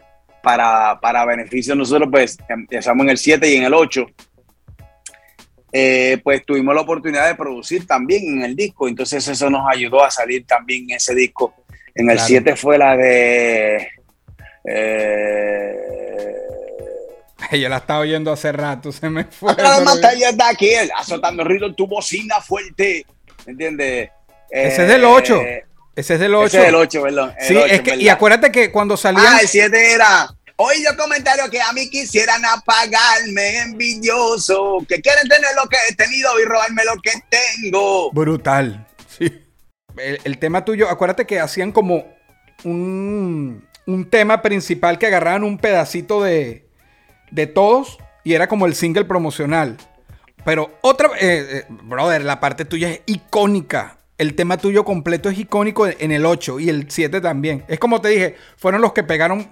para, para beneficio de nosotros, pues empezamos en el 7 y en el 8, eh, pues tuvimos la oportunidad de producir también en el disco, entonces eso nos ayudó a salir también en ese disco. En el 7 fue la de... Eh, Yo la estaba oyendo hace rato, se me fue. está aquí, azotando ruido en tu bocina fuerte. ¿Entiendes? Ese es del 8. Eh, ese es del 8. Ese es del 8, perdón. Sí, es que, y acuérdate que cuando salía. Ah, el 7 era. Oí yo comentarios que a mí quisieran apagarme, envidioso, que quieren tener lo que he tenido y robarme lo que tengo. Brutal, sí. El, el tema tuyo, acuérdate que hacían como un, un tema principal que agarraban un pedacito de, de todos y era como el single promocional. Pero otra, eh, eh, brother, la parte tuya es icónica. El tema tuyo completo es icónico en el 8 y el 7 también. Es como te dije, fueron los que pegaron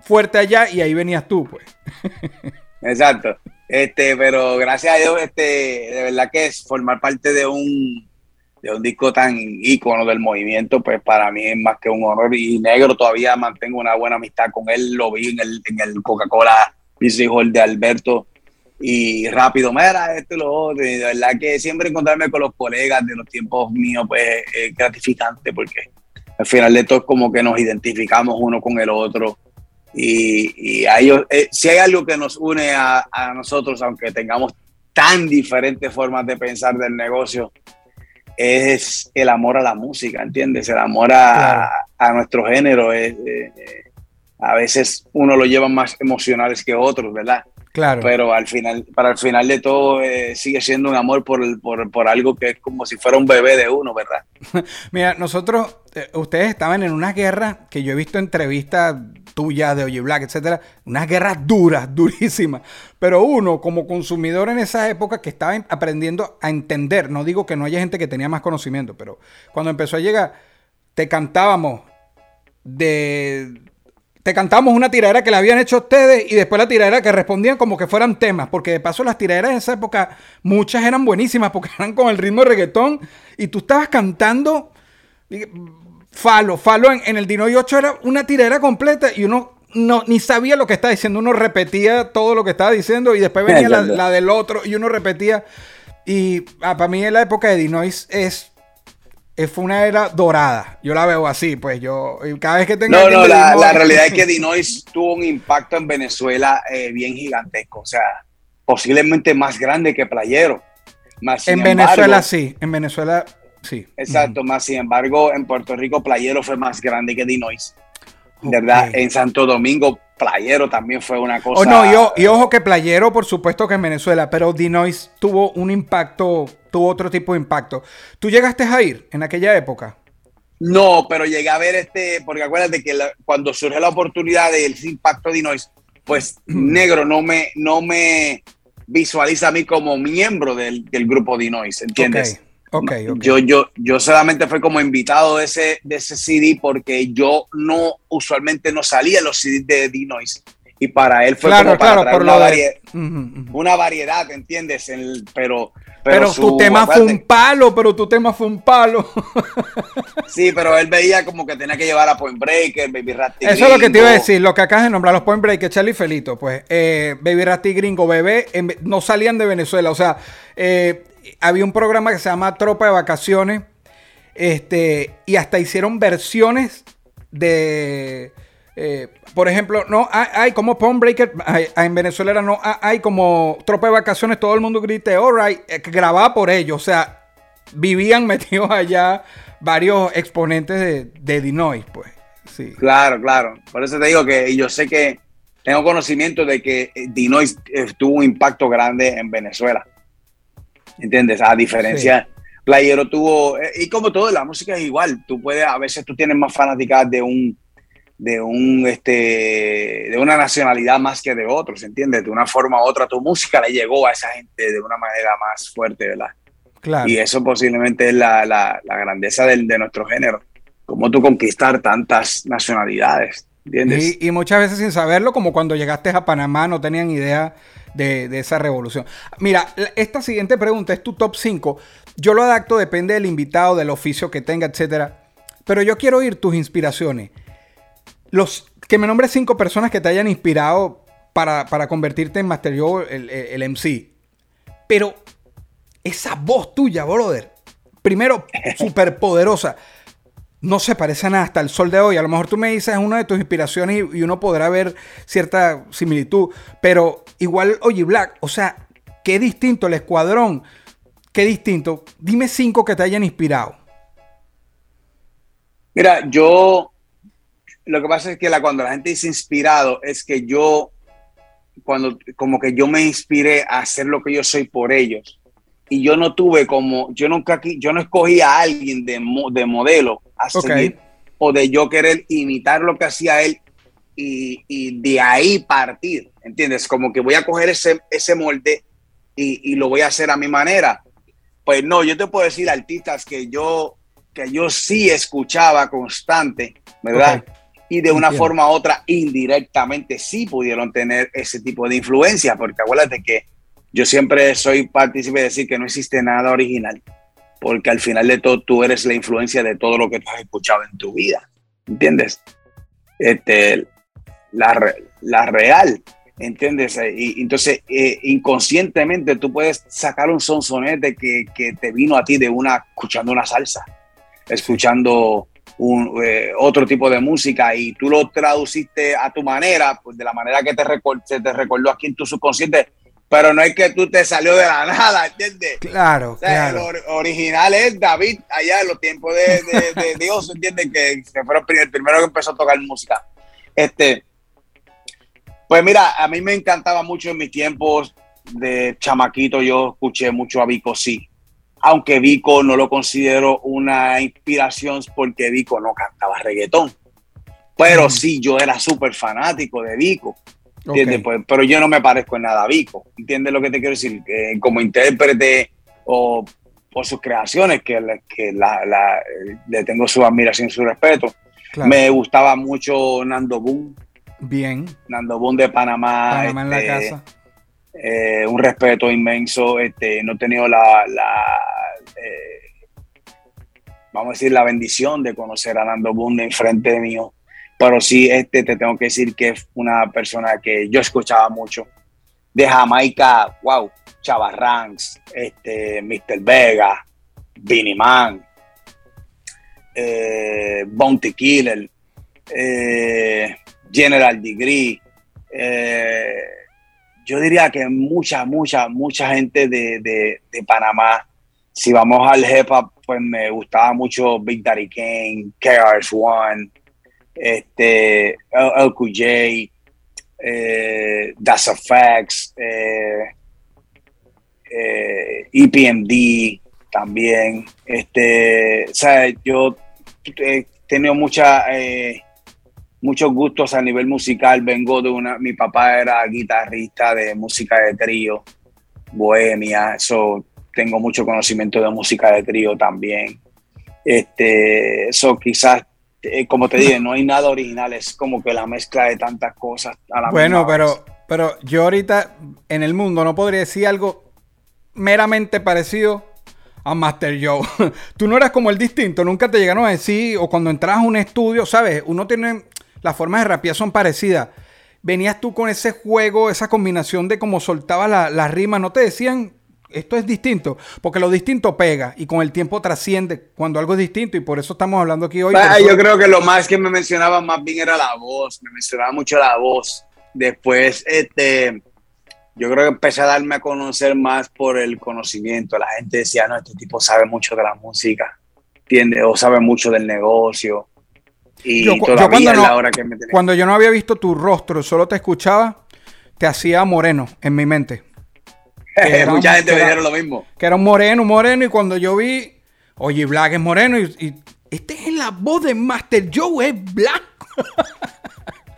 fuerte allá y ahí venías tú, pues. Exacto. Este, pero gracias a Dios, este, de verdad que es formar parte de un, de un disco tan ícono del movimiento, pues para mí es más que un honor. Y negro todavía mantengo una buena amistad con él. Lo vi en el, en el Coca-Cola de Alberto, y rápido, mira, esto y lo otro. Y de verdad que siempre encontrarme con los colegas de los tiempos míos, pues es gratificante porque al final de todo es como que nos identificamos uno con el otro. Y, y eh, si hay algo que nos une a, a, nosotros, aunque tengamos tan diferentes formas de pensar del negocio, es el amor a la música, ¿entiendes? El amor a, a nuestro género. Es, a veces uno lo lleva más emocionales que otros, ¿verdad? Claro. Pero al final, para el final de todo, eh, sigue siendo un amor por, por, por, algo que es como si fuera un bebé de uno, ¿verdad? Mira, nosotros, eh, ustedes estaban en una guerra que yo he visto entrevistas tuyas de Oye Black, etcétera, unas guerras duras, durísimas. Pero uno, como consumidor en esa época que estaba aprendiendo a entender, no digo que no haya gente que tenía más conocimiento, pero cuando empezó a llegar, te cantábamos de te cantamos una tiradera que le habían hecho ustedes y después la tiradera que respondían como que fueran temas, porque de paso las tiraderas en esa época muchas eran buenísimas porque eran con el ritmo de reggaetón y tú estabas cantando Falo, Falo en, el Dino 8 era una tiradera completa y uno no, ni sabía lo que estaba diciendo, uno repetía todo lo que estaba diciendo y después venía la, del otro y uno repetía. Y ah, para mí en la época de Dinois es fue una era dorada. Yo la veo así, pues yo cada vez que tengo... No, no, la, realidad es que Dinois tuvo un impacto en Venezuela eh, bien gigantesco, o sea, posiblemente más grande que Playero. Más, en Venezuela sí, en Venezuela sí. Exacto, más sin embargo en Puerto Rico Playero fue más grande que Dinois. ¿Verdad? En Santo Domingo Playero también fue una cosa. Oh, no, y, ojo que Playero, por supuesto que en Venezuela, pero Dinois tuvo un impacto, tuvo otro tipo de impacto. ¿Tú llegaste a ir en aquella época? No, pero llegué a ver este, porque acuérdate que cuando surge la oportunidad del impacto de Dinois, pues negro no me, no me visualiza a mí como miembro del, grupo Dinois, ¿entiendes? Okay, Yo, yo, yo solamente fui como invitado de ese, de ese CD porque yo no, usualmente no salía en los CDs de D-Noise. Y para él fue como para traer una, variedad, una variedad, ¿entiendes? El, pero, pero, tu tema fue un palo, pero tu tema fue un palo. sí, pero él veía como que tenía que llevar a Point Breaker, Baby Ratty Eso es lo que te iba a decir, lo que acabas de nombrar, los Point Breaker, Charlie Felito, pues, eh, Baby Ratty Gringo, Bebé, no salían de Venezuela, o sea, eh, había un programa que se llama Tropa de Vacaciones. Este, y hasta hicieron versiones de. Eh, por ejemplo, no hay, como Pond Breaker, en Venezuela no hay como Tropa de Vacaciones, todo el mundo grite, alright, eh, grababa por ellos, o sea, vivían metidos allá varios exponentes de, Dinois, pues. Sí. Claro, claro. Por eso te digo que yo sé que tengo conocimiento de que Dinois tuvo un impacto grande en Venezuela. ¿Entiendes? A diferencia, Playero tuvo, eh, y como todo, la música es igual. Tú puedes, a veces tú tienes más fanáticas de un, de un, este, de una nacionalidad más que de otros, ¿entiendes? De una forma u otra, tu música le llegó a esa gente de una manera más fuerte, ¿verdad? Claro. Y eso posiblemente es la, la, la grandeza del, de nuestro género. Cómo tú conquistar tantas nacionalidades, ¿entiendes? Y, y, muchas veces sin saberlo, como cuando llegaste a Panamá, no tenían idea de, de esa revolución. Mira, esta siguiente pregunta es tu top 5. Yo lo adapto, depende del invitado, del oficio que tenga, etcétera. Pero yo quiero oír tus inspiraciones. Los, que me nombres cinco personas que te hayan inspirado para, convertirte en Master Joe, el, el, MC. Pero esa voz tuya, brother, primero, súper poderosa. No se parece a nada hasta el sol de hoy. A lo mejor tú me dices una de tus inspiraciones y, uno podrá ver cierta similitud. Pero igual, oye, Black, o sea, qué distinto el escuadrón. Qué distinto. Dime cinco que te hayan inspirado. Mira, yo lo que pasa es que la, cuando la gente dice inspirado, es que yo, cuando como que yo me inspiré a hacer lo que yo soy por ellos. Y yo no tuve como, yo nunca, yo no escogí a alguien de, de modelo a seguir o de yo querer imitar lo que hacía él y, y, de ahí partir, ¿entiendes? Como que voy a coger ese, ese molde y, y, lo voy a hacer a mi manera. Pues no, yo te puedo decir artistas que yo, que yo sí escuchaba constante, ¿verdad? y de una forma u otra indirectamente sí pudieron tener ese tipo de influencia, porque acuérdate que yo siempre soy partícipe de decir que no existe nada original, porque al final de todo tú eres la influencia de todo lo que tú has escuchado en tu vida, ¿entiendes? Este, la, la real, ¿entiendes? Y entonces eh, inconscientemente tú puedes sacar un sonsonete que, que te vino a ti de una, escuchando una salsa, escuchando un, eh, otro tipo de música y tú lo traduciste a tu manera, pues de la manera que te, se te recordó aquí en tu subconsciente, pero no es que tú te salió de la nada, ¿entiendes? Claro, claro. El original es David, allá en los tiempos de, de, Dios, ¿entiendes? Que, que fue el primero que empezó a tocar música. Este, pues mira, a mí me encantaba mucho en mis tiempos de chamaquito, yo escuché mucho a Vico Sí aunque Vico no lo considero una inspiración porque Vico no cantaba reggaetón. Pero sí, yo era súper fanático de Vico. Pues, pero yo no me parezco en nada a Vico. ¿Entiendes lo que te quiero decir? como intérprete o por sus creaciones, que, que le tengo su admiración y su respeto. Me gustaba mucho Nando Boom. Bien. Nando Boom de Panamá. Panamá en la este, casa. Eh, un respeto inmenso. Este, no he tenido la, eh, vamos a decir, la bendición de conocer a Nando enfrente de mío. Pero sí, este, te tengo que decir que es una persona que yo escuchaba mucho. De Jamaica, wow, Chavarranks, este, Mr. Vega, Vinnie Man, eh, Bounty Killer, General Degree, yo diría que mucha, mucha, mucha gente de, de, Panamá, si vamos al hip hop, pues me gustaba mucho Big Daddy Kane, KRS-One, este, LQJ, eh, Das Effects, eh, eh, EPMD también. Este, o sea, yo he tenido mucha... Eh, muchos gustos a nivel musical. Vengo de una, mi papá era guitarrista de música de trío, bohemia, eso tengo mucho conocimiento de música de trío también. Este, eso quizás, eh, como te dije, no hay nada original, es como que la mezcla de tantas cosas a la Bueno, pero, pero yo ahorita en el mundo no podría decir algo meramente parecido a Master Joe. Tú no eras como el distinto, nunca te llegaron a decir, o cuando entras a un estudio, ¿sabes? Uno tiene las formas de rapear son parecidas. Venías tú con ese juego, esa combinación de cómo soltaba la, rima, ¿no te decían esto es distinto, porque lo distinto pega y con el tiempo trasciende cuando algo es distinto y por eso estamos hablando aquí hoy. yo creo que lo más que me mencionaba más bien era la voz, me mencionaba mucho la voz. Después, este, yo creo que empecé a darme a conocer más por el conocimiento. La gente decía, no, este tipo sabe mucho de la música, ¿entiendes? O sabe mucho del negocio. Y yo, todavía la hora que me Cuando yo no había visto tu rostro, solo te escuchaba, te hacía moreno en mi mente. Mucha gente me dijeron lo mismo. Que era un moreno, un moreno, y cuando yo vi, oye, Black es moreno, y, este es la voz de Master Joe, es Black.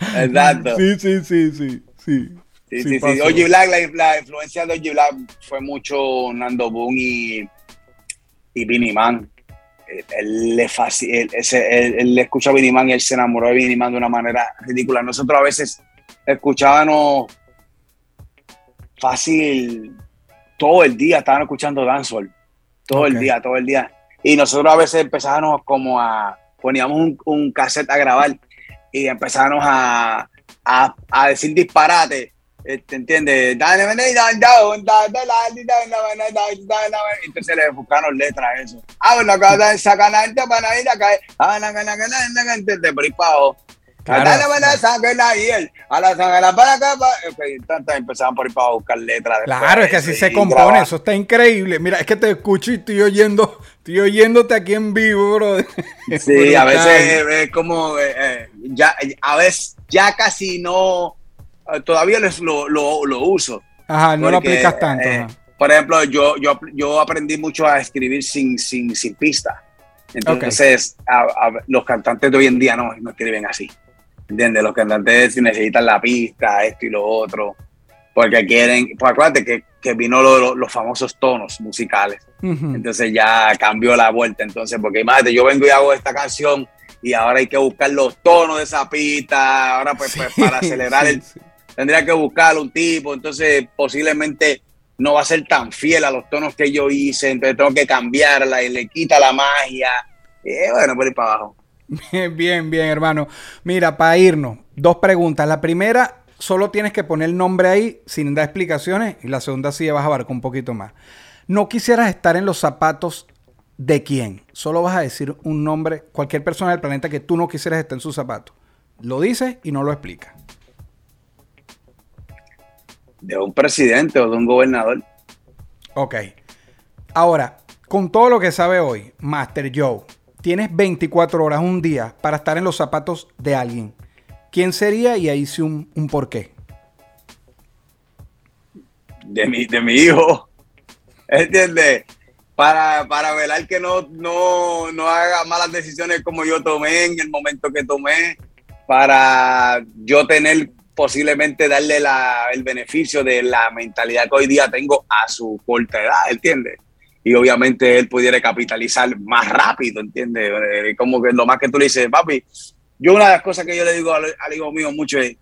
Exacto. Sí, sí, sí, sí. Sí, sí, sí. sí. Oye Black, la, influencia de Oye Black fue mucho Nando Boone y, y Vinnie Man. Él, le él, él, escucha a Vinnie Man y él se enamoró de Vinnie Man de una manera ridícula. Nosotros a veces escuchábamos fácil todo el día estaban escuchando dancehall. Todo el día, todo el día. Y nosotros a veces empezábamos como a, poníamos un, un cassette a grabar y empezábamos a, a, a decir disparate. ¿Te entiendes? Entonces le buscaron letras a eso. Ah, bueno, acá está sacanante para ir acá. Ah, no, no, no, por ahí para abajo. Claro. A la para acá. Empezaban por ir para buscar letras. Claro, es que así se compone. Eso está increíble. Mira, es que te escucho y estoy oyendo, estoy oyéndote aquí en vivo, bro. Sí, a veces es como, eh, eh, ya, a veces ya casi no, eh, todavía lo, lo, lo uso. Ajá, no lo aplicas tanto. por ejemplo, yo, yo, yo aprendí mucho a escribir sin, sin, sin pista. Entonces, los cantantes de hoy en día no, no escriben así. ¿Entiendes? Los cantantes necesitan la pista, esto y lo otro, porque quieren, pues acuérdate que, que vino los famosos tonos musicales. Entonces ya cambió la vuelta. Entonces, porque imagínate, yo vengo y hago esta canción y ahora hay que buscar los tonos de esa pista. Ahora, pues, pues para acelerar el. Tendría que buscar un tipo. Entonces, posiblemente no va a ser tan fiel a los tonos que yo hice. Entonces, tengo que cambiarla y le quita la magia. Y bueno, por ir para abajo. Bien, bien, bien, hermano. Mira, para irnos, dos preguntas. La primera, solo tienes que poner el nombre ahí sin dar explicaciones. Y la segunda sí vas a abarcar un poquito más. No quisieras estar en los zapatos de quién. Solo vas a decir un nombre, cualquier persona del planeta que tú no quisieras estar en sus zapatos. Lo dices y no lo explicas. De un presidente o de un gobernador. Ok. Ahora, con todo lo que sabe hoy, Master Joe, tienes 24 horas, un día, para estar en los zapatos de alguien. ¿Quién sería? Y ahí sí un, un porqué. De mi, de mi hijo. ¿Entiendes? Para, para velar que no, no, no haga malas decisiones como yo tomé en el momento que tomé. Para yo tener posiblemente darle la, el beneficio de la mentalidad que hoy día tengo a su corta edad, ¿entiendes? y obviamente él pudiera capitalizar más rápido, ¿entiendes? Eh, como que lo más que tú le dices, papi, yo una de las cosas que yo le digo al, hijo mío mucho es,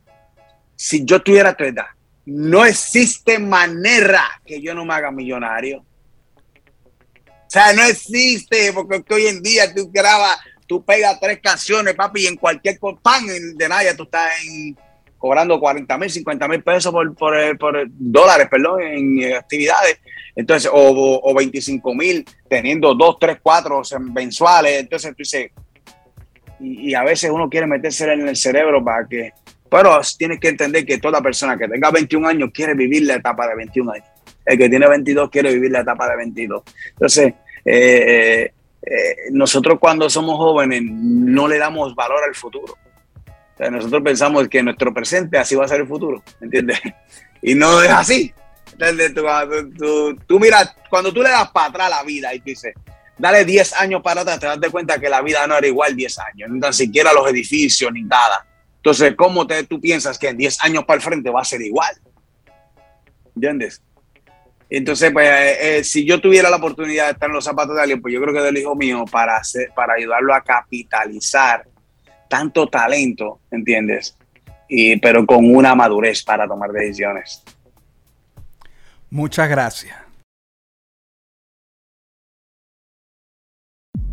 si yo tuviera tu edad, no existe manera que yo no me haga millonario. O sea, no existe, porque hoy en día tú grabas, tú pegas tres canciones, papi, y en cualquier pan de nadie tú estás cobrando 40 mil, 50 mil pesos por, por, por, dólares, perdón, en actividades entonces, o, o 25 mil teniendo dos, tres, cuatro mensuales. Entonces tú dices, y, a veces uno quiere meterse en el cerebro para que, pero tienes que entender que toda persona que tenga 21 años quiere vivir la etapa de 21 años. El que tiene 22 quiere vivir la etapa de 22. Entonces, eh, eh, nosotros cuando somos jóvenes no le damos valor al futuro. Nosotros pensamos que nuestro presente así va a ser el futuro, ¿entiendes? Y no es así. Tú, tú, miras, cuando tú le das para atrás la vida y dices, dale 10 años para atrás, te das cuenta que la vida no era igual 10 años, ni tan siquiera los edificios, ni nada. Entonces, ¿cómo tú piensas que en 10 años para el frente va a ser igual? ¿Entiendes? Entonces, pues, eh, eh, si yo tuviera la oportunidad de estar en los zapatos de alguien, pues yo creo que del hijo mío, para, hacer, para ayudarlo a capitalizar tanto talento, ¿entiendes? Y, pero con una madurez para tomar decisiones. Muchas gracias.